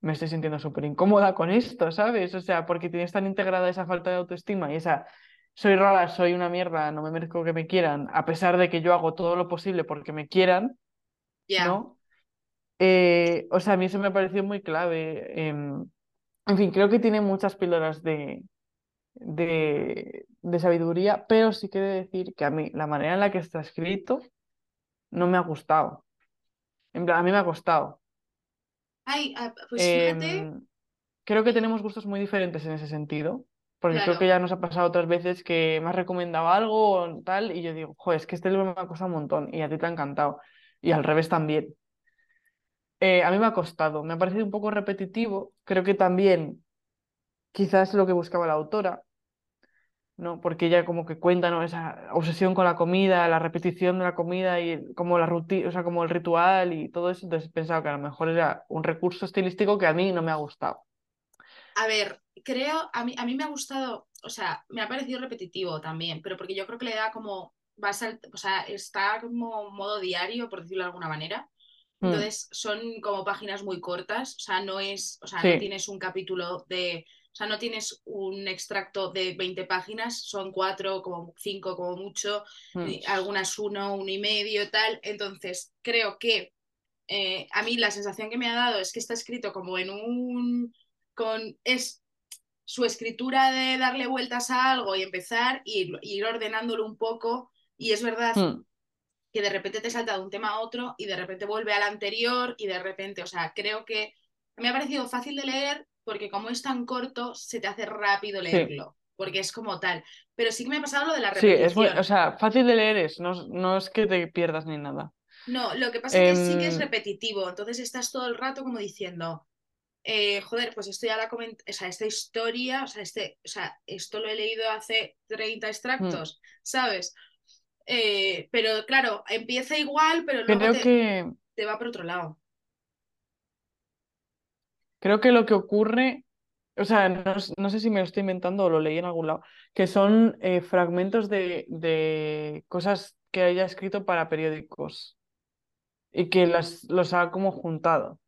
me estoy sintiendo súper incómoda con esto, ¿sabes? O sea, porque tienes tan integrada esa falta de autoestima y esa, soy rara, soy una mierda, no me merezco que me quieran, a pesar de que yo hago todo lo posible porque me quieran, ¿no? Eh, o sea, a mí eso me ha parecido muy clave. en fin, creo que tiene muchas píldoras de, de, sabiduría, pero sí quiere decir que a mí la manera en la que está escrito no me ha gustado. En plan, a mí me ha costado. Ay, ah, pues fíjate. Em, creo que tenemos gustos muy diferentes en ese sentido. Porque creo que ya nos ha pasado otras veces que me has recomendado algo o tal, y yo digo, joder, es que este libro me ha costado un montón y a ti te ha encantado. Y al revés también. Eh, a mí me ha costado, me ha parecido un poco repetitivo. Creo que también quizás lo que buscaba la autora, ¿no? Porque ella como que cuenta, ¿no? Esa obsesión con la comida, la repetición de la comida y como la rutina, o sea, como el ritual y todo eso, entonces pensaba que a lo mejor era un recurso estilístico que a mí no me ha gustado. A ver, creo, a mí, a mí me ha gustado, o sea, me ha parecido repetitivo también, pero porque yo creo que le da como, va a o sea, está como modo diario, por decirlo de alguna manera. Mm. Entonces son como páginas muy cortas, o sea, no es, o sea, no tienes un capítulo de o sea, no tienes un extracto de 20 páginas, son cuatro, como cinco, como mucho, mm. algunas uno, uno y medio, tal. Entonces, creo que eh, a mí la sensación que me ha dado es que está escrito como en un. con. es su escritura de darle vueltas a algo y empezar y ir ordenándolo un poco. Y es verdad mm. que de repente te salta de un tema a otro y de repente vuelve al anterior y de repente, o sea, creo que me ha parecido fácil de leer, porque como es tan corto, se te hace rápido leerlo. porque es como tal. Pero sí que me ha pasado lo de la Sí, es muy, repetición. o sea, fácil de leer es, no, no es que te pierdas ni nada. No, lo que pasa es que sí que es Em, repetitivo, entonces estás todo el rato como diciendo, eh, joder, pues esto ya la comenté, o sea, esta historia, o sea, este, o sea, esto lo he leído hace 30 mm, extractos, ¿sabes? Eh, pero claro, empieza igual, pero luego creo te, que, te va por otro lado. Creo que lo que ocurre, o sea, no, no sé si me lo estoy inventando o lo leí en algún lado, que son eh, fragmentos de, de cosas que haya escrito para periódicos y que las, los ha como juntado.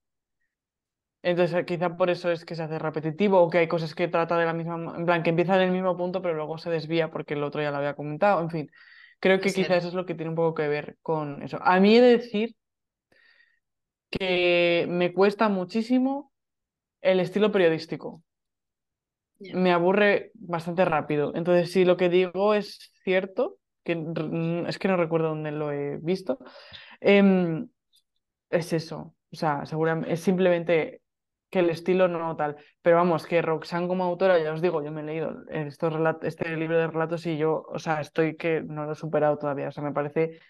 Entonces, quizá por eso es que se hace repetitivo o que hay cosas que trata de la misma, ma- en plan, que empieza en el mismo punto, pero luego se desvía porque el otro ya lo había comentado. En fin, creo que quizá ser, eso es lo que tiene un poco que ver con eso. A mí he de decir que me cuesta muchísimo el estilo periodístico. Me aburre bastante rápido. Entonces, si lo que digo es cierto, que es que no recuerdo dónde lo he visto, em, Es eso, o sea, seguramente es simplemente que el estilo no tal. Pero vamos, que Roxanne como autora, ya os digo, yo me he leído estos este libro de relatos y yo, o sea, estoy que no lo he superado todavía. O sea, me parece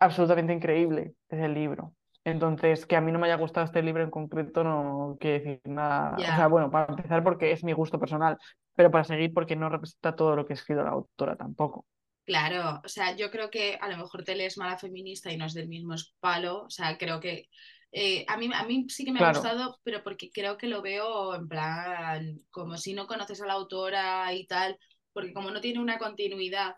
absolutamente increíble ese libro. Entonces, que a mí no me haya gustado este libro en concreto no quiere decir nada. O sea, bueno, para empezar porque es mi gusto personal, pero para seguir porque no representa todo lo que ha escrito la autora tampoco. Claro, o sea, yo creo que a lo mejor te lees mala feminista y no es del mismo palo, o sea, creo que eh, a mí, a mí sí que me ha gustado, pero porque creo que lo veo en plan, como si no conoces a la autora y tal, porque como no tiene una continuidad,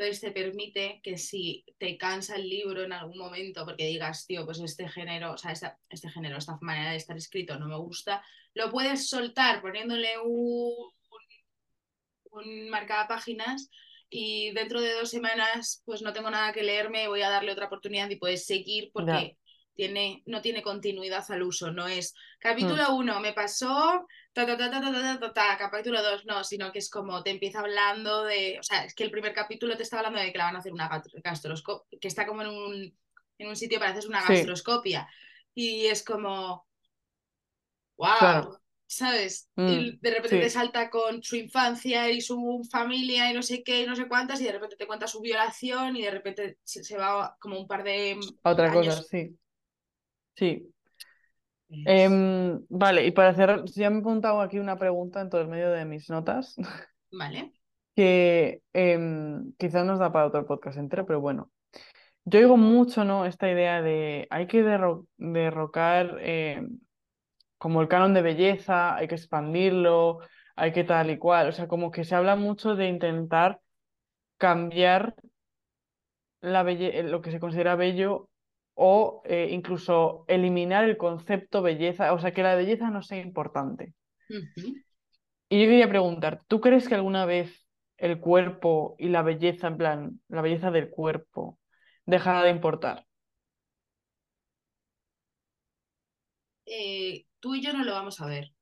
entonces te permite que si te cansa el libro en algún momento, porque digas, tío, pues este género, o sea, esta- este género, esta manera de estar escrito no me gusta, lo puedes soltar poniéndole un un marcapáginas y dentro de dos semanas pues no tengo nada que leerme, voy a darle otra oportunidad y puedes seguir ya no tiene continuidad al uso, no es mm. capítulo 1 me pasó, capítulo 2 no, sino que es como te empieza hablando de, o sea, es que el primer capítulo te está hablando de que la van a hacer una gastroscopia, que está como en un, en un sitio para hacer una gastroscopia. Y es como, wow, ¿sabes? Mm, de repente te salta con su infancia y su familia y no sé qué y no sé cuántas y de repente te cuenta su violación y de repente se, va como un par de... Otra cosa, sí. Sí. Es- Em, vale, y para cerrar, ya me he apuntado aquí una pregunta en todo el medio de mis notas, Vale. que em, quizás nos da para otro podcast entero, pero bueno. Yo digo mucho, ¿no? Esta idea de hay que derro- derrocar em, como el canon de belleza, hay que expandirlo, hay que tal y cual. O sea, como que se habla mucho de intentar cambiar la belle- lo que se considera bello o eh, incluso eliminar el concepto belleza, o sea, que la belleza no sea importante. Y yo quería preguntar, ¿tú crees que alguna vez el cuerpo y la belleza, en plan, la belleza del cuerpo, dejará de importar? Eh, tú y yo no lo vamos a ver.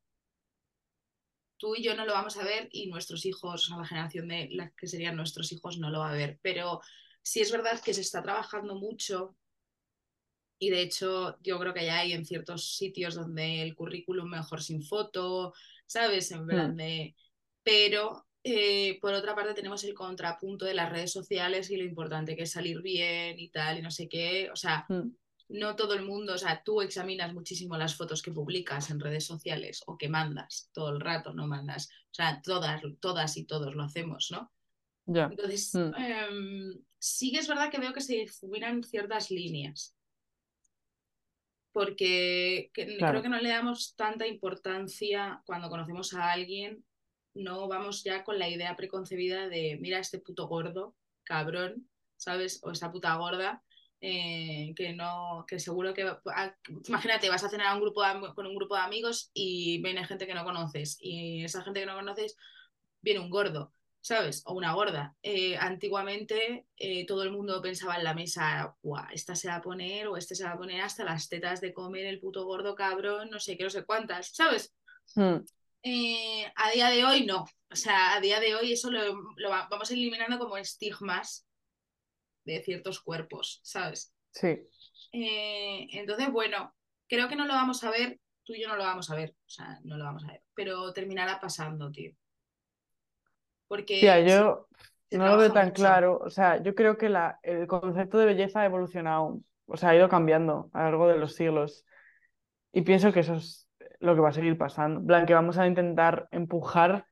Tú y yo no lo vamos a ver y nuestros hijos, la generación de las que serían nuestros hijos no lo va a ver. Pero sí es verdad que se está trabajando mucho Y de hecho, yo creo que ya hay en ciertos sitios donde el currículum mejor sin foto, ¿sabes? En plan Mm, de... Pero eh, por otra parte tenemos el contrapunto de las redes sociales y lo importante que es salir bien y tal y no sé qué. O sea, mm, no todo el mundo, o sea, tú examinas muchísimo las fotos que publicas en redes sociales o que mandas todo el rato, no mandas. O sea, todas, todas y todos lo hacemos, ¿no? ya, Entonces, mm, em, sí que es verdad que veo que se difuminan ciertas líneas porque que- creo que no le damos tanta importancia cuando conocemos a alguien, no vamos ya con la idea preconcebida de, mira este puto gordo, cabrón, ¿sabes? O esta puta gorda, eh, que no, que seguro que, ah, imagínate, vas a cenar a un grupo de con un grupo de amigos y viene gente que no conoces y esa gente que no conoces viene un gordo. ¿Sabes? O una gorda. Eh, antiguamente eh, todo el mundo pensaba en la mesa, Buah, esta se va a poner o este se va a poner hasta las tetas de comer el puto gordo cabrón, no sé qué, no sé cuántas, ¿sabes? mm, Eh, a día de hoy no. O sea, a día de hoy eso lo, lo va- vamos eliminando como estigmas de ciertos cuerpos, ¿sabes? sí. Entonces, bueno, creo que no lo vamos a ver, tú y yo no lo vamos a ver, o sea, no lo vamos a ver, pero terminará pasando, tío. Porque Tía, yo no lo veo tan mucho. claro. O sea, yo creo que la, el concepto de belleza ha evolucionado, o sea, ha ido cambiando a lo largo de los siglos. Y pienso que eso es lo que va a seguir pasando. Plan, que vamos a intentar empujar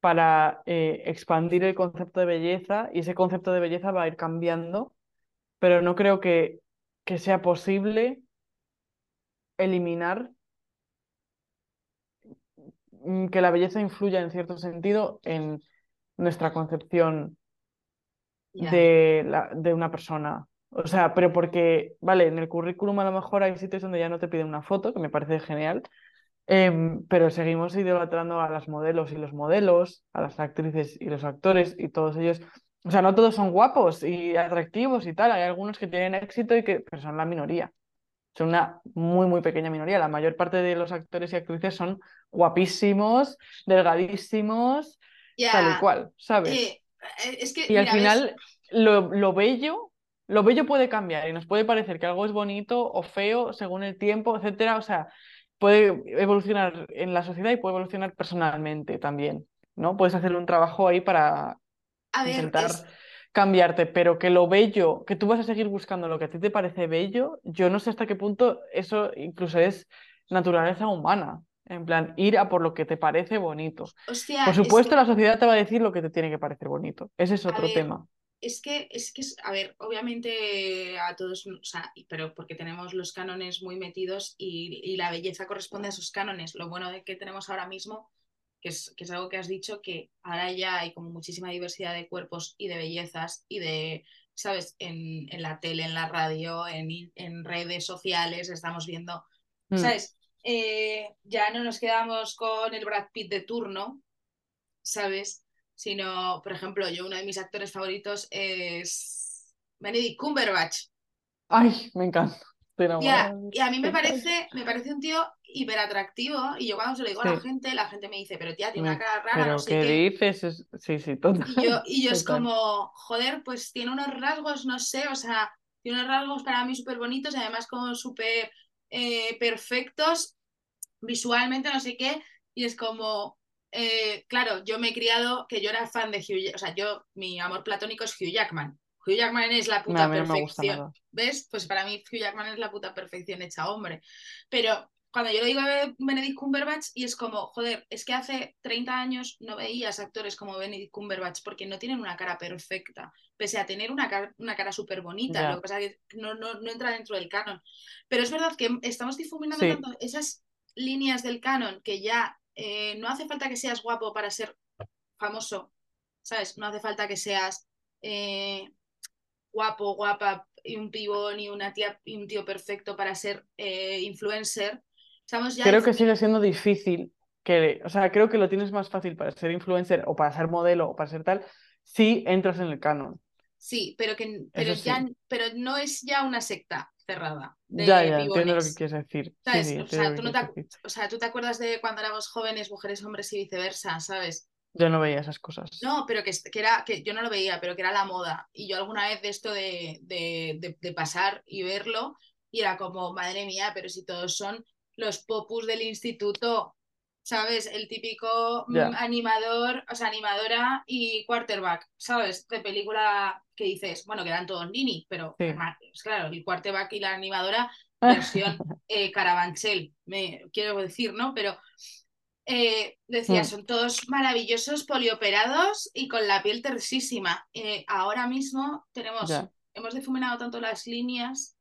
para eh, expandir el concepto de belleza y ese concepto de belleza va a ir cambiando, pero no creo que, que sea posible eliminar que la belleza influya en cierto sentido en nuestra concepción de, la, de una persona. O sea, pero porque, vale, en el currículum a lo mejor hay sitios donde ya no te piden una foto, que me parece genial, em, pero seguimos idolatrando a las modelos y los modelos, a las actrices y los actores y todos ellos. O sea, no todos son guapos y atractivos y tal, hay algunos que tienen éxito y que pero son la minoría. Son una muy, muy pequeña minoría. La mayor parte de los actores y actrices son guapísimos, delgadísimos, tal y cual, ¿sabes? eh, eh, es que, Y al mira, ¿ves? final, lo, lo bello, lo bello puede cambiar y nos puede parecer que algo es bonito o feo según el tiempo, etcétera. O sea, puede evolucionar en la sociedad y puede evolucionar personalmente también, ¿no? Puedes hacer un trabajo ahí para A ver, intentar es, cambiarte, pero que lo bello, que tú vas a seguir buscando lo que a ti te parece bello, yo no sé hasta qué punto eso incluso es naturaleza humana. En plan, ir a por lo que te parece bonito. hostia, Por es que, supuesto, la sociedad te va a decir lo que te tiene que parecer bonito. Ese es otro ver, tema. es que, es que, es- a ver, obviamente a todos, o sea, pero porque tenemos los cánones muy metidos y, y la belleza corresponde a esos cánones. Lo bueno de que tenemos ahora mismo, que es, que es algo que has dicho, que ahora ya hay como muchísima diversidad de cuerpos y de bellezas y de, ¿sabes? En, en la tele, en la radio, en, en redes sociales, estamos viendo, Mm. ¿sabes? Eh, ya no nos quedamos con el Brad Pitt de turno, ¿sabes? Sino, por ejemplo, yo uno de mis actores favoritos es Benedict Cumberbatch. Ay, me encanta. Enamorada de y a mí me parece, me parece un tío hiper atractivo y yo cuando se lo digo a la gente, la gente me dice, pero tía, tiene una me- cara rara, no pero sé ¿qué qué. dices? Es- Sí, sí, total, Y yo, y yo es como, joder, pues tiene unos rasgos, no sé, o sea, tiene unos rasgos para mí súper bonitos y además como súper eh, perfectos visualmente, no sé qué, y es como, eh, claro, yo me he criado que yo era fan de Hugh, o sea, yo, mi amor platónico es Hugh Jackman. Hugh Jackman es la puta no perfección. ¿ves? Pues para mí Hugh Jackman es la puta perfección hecha hombre. Pero cuando yo lo digo de Benedict Cumberbatch y es como, joder, es que hace 30 años no veías actores como Benedict Cumberbatch porque no tienen una cara perfecta, pese a tener una cara, una cara súper bonita, lo que pasa es que no, no, no entra dentro del canon. Pero es verdad que estamos difuminando sí, tanto esas líneas del canon que ya eh, no hace falta que seas guapo para ser famoso, ¿sabes? No hace falta que seas eh, guapo, guapa y un pibón y una tía y un tío perfecto para ser eh, influencer. Estamos ya creo que sigue siendo difícil que, o sea, creo que lo tienes más fácil para ser influencer o para ser modelo o para ser tal si entras en el canon. Sí, pero que pero ya pero no es ya una secta cerrada Ya, de ya, entiendo lo que quieres decir. Sí, ¿Sabes? sí, O entiendo sea, lo tú que no te, quieres ac- decir. o sea, tú te acuerdas de cuando éramos jóvenes, mujeres, hombres y viceversa, ¿sabes? Yo no veía esas cosas. No, pero que, que era, que yo no lo veía, pero que era la moda. Y yo alguna vez de esto de, de, de, de pasar y verlo, y era como, madre mía, pero si todos son los popus del instituto, ¿sabes? El típico mm, animador, o sea, animadora y quarterback, ¿sabes? De película que dices, bueno, que eran todos nini, pero sí. pues claro, el quarterback y la animadora, versión eh, Carabanchel, me quiero decir, ¿no? Pero eh, decía, Mm, son todos maravillosos, polioperados y con la piel tersísima. Eh, ahora mismo tenemos, hemos difuminado tanto las líneas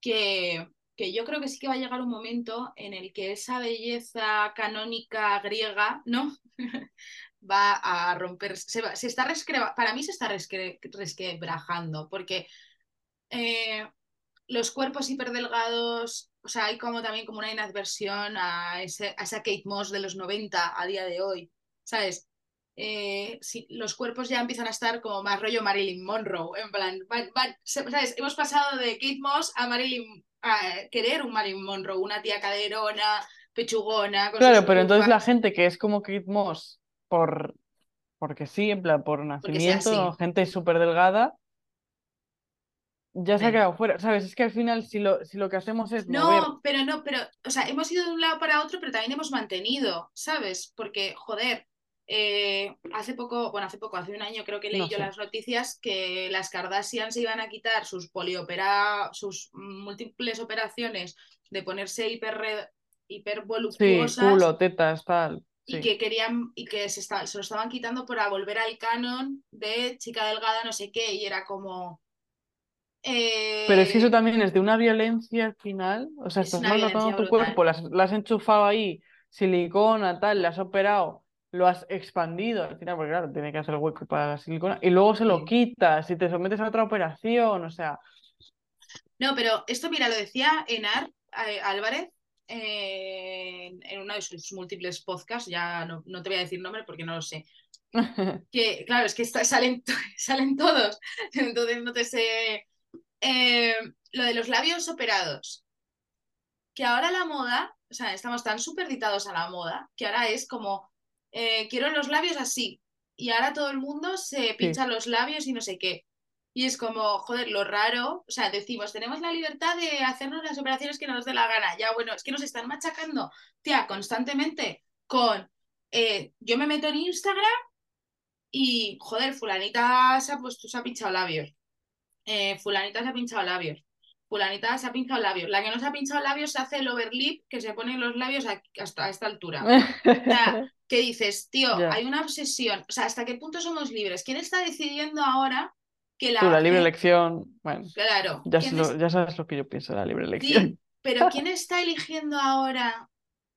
que, que yo creo que sí que va a llegar un momento en el que esa belleza canónica griega, ¿no? va a romper, se, va- se está rescreba- para mí se está resquebrajando, porque eh, los cuerpos hiperdelgados, o sea, hay como también como una inadversión a, ese, a esa Kate Moss de los 90 a día de hoy, ¿sabes? Eh, los cuerpos ya empiezan a estar como más rollo Marilyn Monroe, en plan, ¿sabes? Hemos pasado de Kate Moss a Marilyn, a querer un Marilyn Monroe, una tía caderona, pechugona, Claro, pero entonces la gente que es como Kate Moss por, porque sí, en plan, por nacimiento, gente súper delgada, ya se ha quedado fuera. ¿Sabes? Es que al final, si lo, si lo que hacemos es mover. No, pero no, pero, o sea, hemos ido de un lado para otro, pero también hemos mantenido, ¿sabes? Porque, joder, eh, hace poco, bueno, hace poco, hace un año creo que leí No yo sé. las noticias que las Kardashian se iban a quitar sus poliopera, sus múltiples operaciones de ponerse hiper, Sí, hipervoluptuosas culo, tetas, tal. y que querían y que se, está- se lo estaban quitando para volver al canon de chica delgada, no sé qué, y era como. Pero es que eso eh, también es de una violencia al final. O sea, es estás maltratando tu brutal. cuerpo, las, las has enchufado ahí, silicona, tal, le has operado, lo has expandido al final, porque claro, tiene que hacer el hueco para la silicona, y luego se lo quitas y te sometes a otra operación. O sea, No, pero esto, mira, lo decía Enar eh, Álvarez eh, en, en uno de sus múltiples podcasts, ya no, no te voy a decir nombre porque no lo sé. Que, claro, es que está- salen, salen todos, entonces no te sé. Eh, lo de los labios operados, que ahora la moda, o sea, estamos tan superditados a la moda, que ahora es como, eh, quiero los labios así, y ahora todo el mundo se sí. pincha los labios y no sé qué. Y es como, joder, lo raro, o sea, decimos, tenemos la libertad de hacernos las operaciones que nos dé la gana. Ya, bueno, es que nos están machacando, tía, constantemente con, eh, yo me meto en Instagram y, joder, fulanita se ha, puesto, se ha pinchado labios, eh, fulanita se ha pinchado labios, fulanita se ha pinchado labios. La que no se ha pinchado labios se hace el overlip, que se pone los labios a- hasta esta altura. O sea, ¿qué dices, tío? Hay una obsesión. O sea, ¿hasta qué punto somos libres? ¿Quién está decidiendo ahora que la Tú, la libre elección, bueno, Claro, ya, ¿quién sé lo- es- ya sabes lo que yo pienso de la libre elección. Sí, pero ¿quién está eligiendo ahora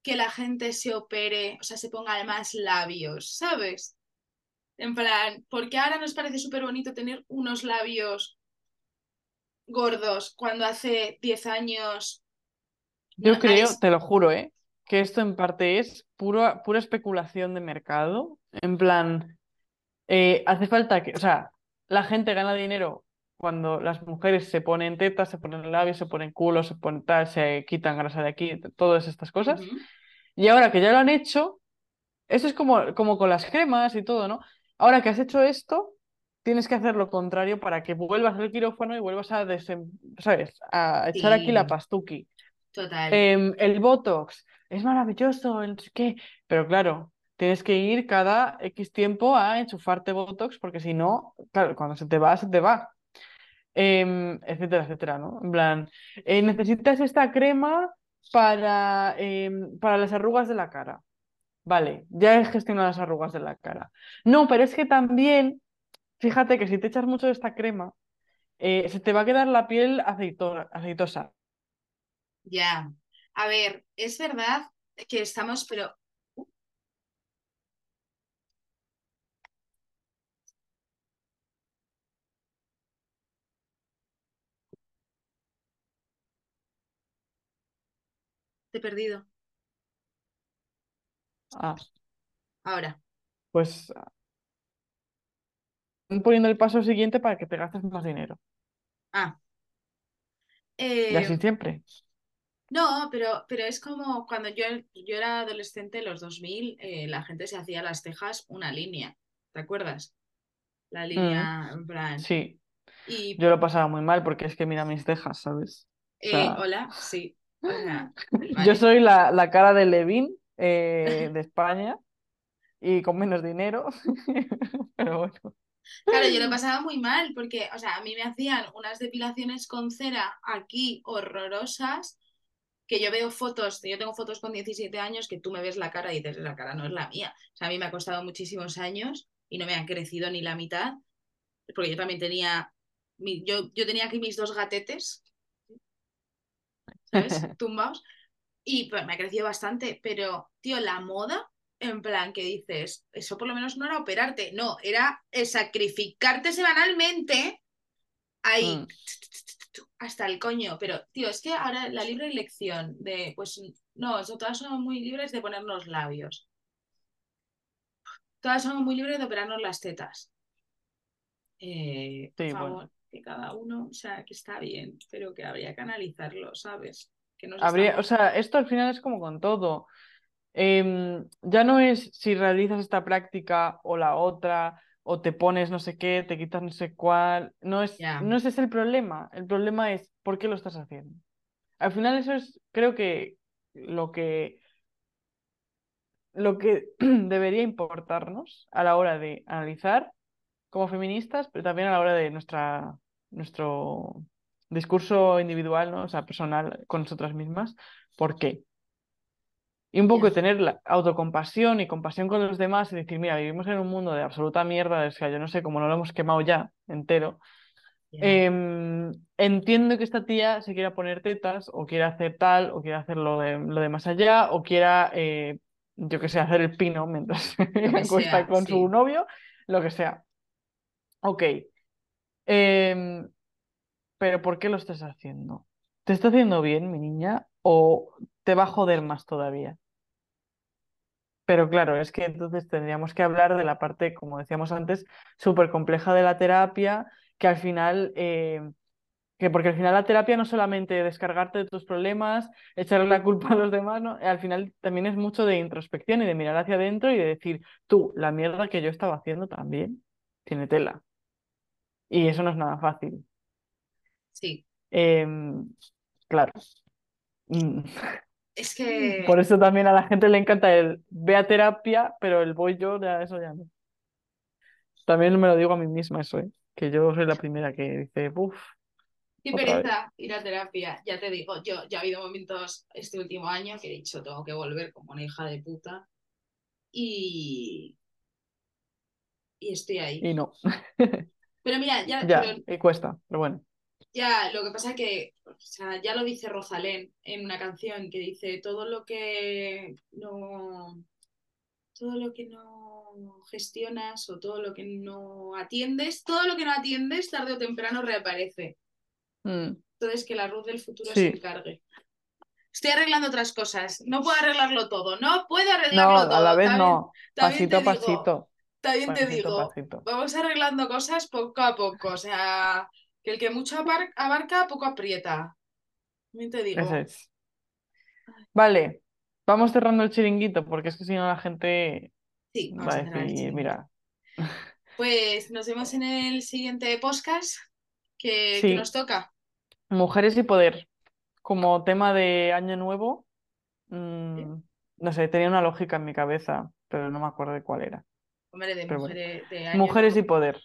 que la gente se opere, o sea, se ponga más labios, ¿sabes? En plan, porque ahora nos parece súper bonito tener unos labios gordos cuando hace 10 años Yo no- creo, te lo juro, ¿eh? que esto en parte es pura, pura especulación de mercado. En plan, eh, hace falta que, o sea, la gente gana dinero cuando las mujeres se ponen tetas, se ponen labios, se ponen culos, se ponen tal, se quitan grasa de aquí, todas estas cosas. Y ahora que ya lo han hecho, eso es como, como con las cremas y todo, ¿no? Ahora que has hecho esto, tienes que hacer lo contrario para que vuelvas al quirófano y vuelvas a, desem- ¿sabes? a echar aquí la pastuqui. Total. Em, el Botox es maravilloso, el qué, pero claro, tienes que ir cada X tiempo a enchufarte Botox porque si no, claro, cuando se te va, se te va. Em, etcétera, etcétera, ¿no? En plan, eh, necesitas esta crema para, em, para las arrugas de la cara. Vale, ya he gestionado las arrugas de la cara. No, pero es que también, fíjate que si te echas mucho de esta crema, eh, se te va a quedar la piel aceito- aceitosa. Ya. A ver, es verdad que estamos, pero te he perdido. Ah, Ahora. pues poniendo el paso siguiente para que te gastes más dinero. Ah. Y así Eh, siempre. no, pero, pero es como cuando yo, yo era adolescente, en los 2000, eh, la gente se hacía las cejas una línea. ¿Te acuerdas? La línea, en plan. Mm, Sí, Y, yo lo pasaba muy mal porque es que mira mis cejas, ¿sabes? O eh, hola, sí. Sea, yo soy la, la cara de Levin eh, de España y con menos dinero, pero bueno. Claro, yo lo pasaba muy mal porque, o sea, a mí me hacían unas depilaciones con cera aquí horrorosas, que yo veo fotos, yo tengo fotos con 17 años que tú me ves la cara y dices, la cara no es la mía. O sea, a mí me ha costado muchísimos años y no me han crecido ni la mitad, porque yo también tenía, mi- yo, yo tenía aquí mis dos gatetes, ¿sabes? Tumbados. Y pues me ha crecido bastante, pero, tío, la moda, en plan que dices, eso por lo menos no era operarte, no, era sacrificarte semanalmente ahí, Mm, hasta el coño. Pero, tío, es que ahora la libre elección de, pues, no, eso, todas somos muy libres de ponernos labios. Todas somos muy libres de operarnos las tetas. Eh, por favor, bueno. que cada uno, o sea, que está bien, pero que habría que analizarlo, ¿sabes? Que Habría, o sea, esto al final es como con todo. Em, ya no es si realizas esta práctica o la otra, o te pones no sé qué, te quitas no sé cuál. No es, no ese es el problema. El problema es por qué lo estás haciendo. Al final eso es, creo que lo que lo que debería importarnos a la hora de analizar como feministas, pero también a la hora de nuestra, nuestro discurso individual, ¿no? O sea, personal con nosotras mismas. ¿Por qué? Y un poco tener la autocompasión y compasión con los demás y decir, mira, vivimos en un mundo de absoluta mierda, o sea, yo no sé cómo no lo hemos quemado ya entero. Em, entiendo que esta tía se quiera poner tetas o quiera hacer tal o quiera hacer lo de, lo de más allá o quiera, eh, yo que sé, hacer el pino mientras cuesta con su novio, lo que sea. Ok. Em, pero ¿por qué lo estás haciendo? ¿Te está haciendo bien, mi niña? ¿O te va a joder más todavía? Pero claro, es que entonces tendríamos que hablar de la parte, como decíamos antes, súper compleja de la terapia, que al final, eh, que porque al final la terapia no solamente descargarte de tus problemas, echarle la culpa a los demás, ¿no? al final también es mucho de introspección y de mirar hacia adentro y de decir, tú, la mierda que yo estaba haciendo también tiene tela. Y eso no es nada fácil. Sí. Em, claro. Es que. Por eso también a la gente le encanta el ve a terapia, pero el voy yo, ya eso ya no. También me lo digo a mí misma eso, ¿eh? que yo soy la primera que dice, uff. Qué pereza ir a terapia. Ya te digo, yo ya ha habido momentos este último año que he dicho, tengo que volver como una hija de puta. Y. Y estoy ahí. Y no. Pero mira, ya. Ya, y cuesta, pero bueno. Ya, lo que pasa es que, o sea, ya lo dice Rosalén en una canción que dice todo lo que no. Todo lo que no gestionas o todo lo que no atiendes, todo lo que no atiendes tarde o temprano reaparece. Mm. Entonces que la luz del futuro se encargue. Estoy arreglando otras cosas. No puedo arreglarlo todo. No puedo arreglarlo todo. No, a la vez no. Pasito a pasito. También te digo, vamos arreglando cosas poco a poco. O sea, que el que mucho abarca, poco aprieta. También te digo. Vale, vamos cerrando el chiringuito, porque es que si no la gente sí, va a decir, mira. Pues nos vemos en el siguiente podcast que, nos toca. Mujeres y poder. Como tema de año nuevo, mm, no sé, tenía una lógica en mi cabeza, pero no me acuerdo de cuál era. mujeres, y poder.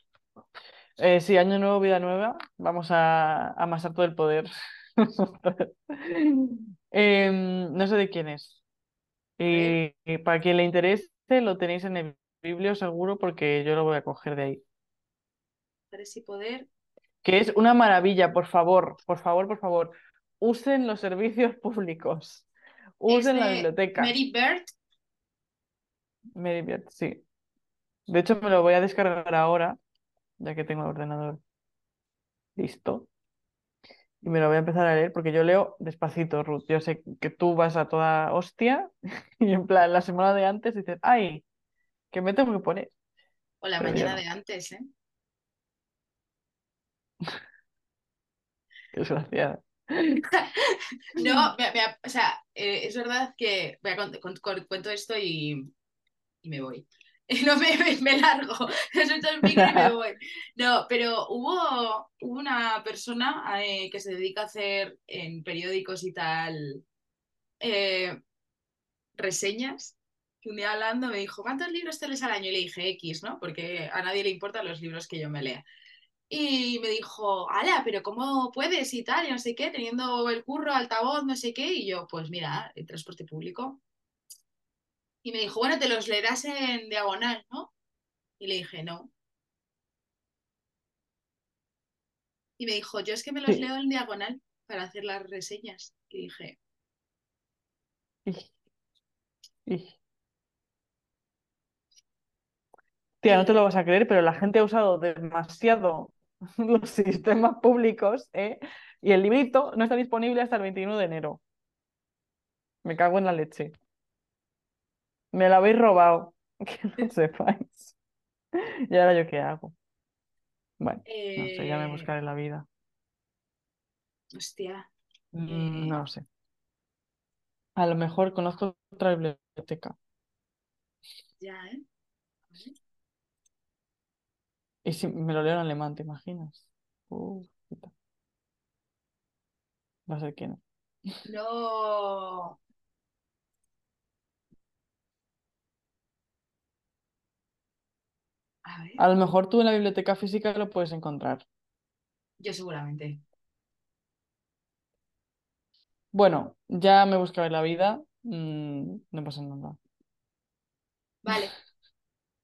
Eh, sí, año nuevo, vida nueva. Vamos a amasar todo el poder. Em, no sé de quién es. Y, para quien le interese, lo tenéis en el biblio seguro porque yo lo voy a coger de ahí. Mujeres y poder. Que es una maravilla, por favor, por favor, por favor. Usen los servicios públicos. Usen la biblioteca. Mary Bird. Mary Bird, sí. De hecho, me lo voy a descargar ahora, ya que tengo el ordenador listo. Y me lo voy a empezar a leer porque yo leo despacito, Ruth. Yo sé que tú vas a toda hostia y en plan la semana de antes dices, ay, que me tengo que poner. O la mañana de antes, ¿eh? Desgraciada. no, o sea, eh, es verdad que voy a cuento esto y, y me voy. no me, me largo, el y me voy. No, pero hubo, una persona eh, que se dedica a hacer en periódicos y tal eh, reseñas, que un día hablando me dijo, ¿cuántos libros te lees al año? Y le dije X, ¿no? Porque a nadie le importan los libros que yo me lea. Y me dijo, ala, pero ¿cómo puedes y tal? Y no sé qué, teniendo el curro, altavoz, no sé qué. Y yo, pues mira, el transporte público. Y me dijo, bueno, te los leerás en diagonal, ¿no? Y le dije, no. Y me dijo, yo es que me los leo en diagonal para hacer las reseñas. Y dije. Tía, no te lo vas a creer, pero la gente ha usado demasiado los sistemas públicos, ¿eh? Y el librito no está disponible hasta el 21 de enero. Me cago en la leche. Me lo habéis robado. Que no sepáis. ¿Y ahora yo qué hago? Bueno, no sé, ya me eh, buscaré la vida. Hostia. Mm, eh, no lo sé. A lo mejor conozco otra biblioteca. Ya, ¿eh? Y si me lo leo en alemán, ¿te imaginas? no sé quién. No. A ver, A lo mejor tú en la biblioteca física lo puedes encontrar. yo seguramente. Bueno, ya me buscaré la vida. mm, no pasa nada. Vale,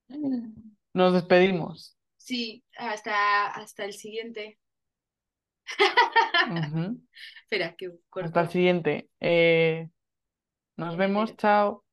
Nos despedimos. sí, hasta, hasta el siguiente. Espera, que Hasta el corto. siguiente. Eh, nos vemos. Chao.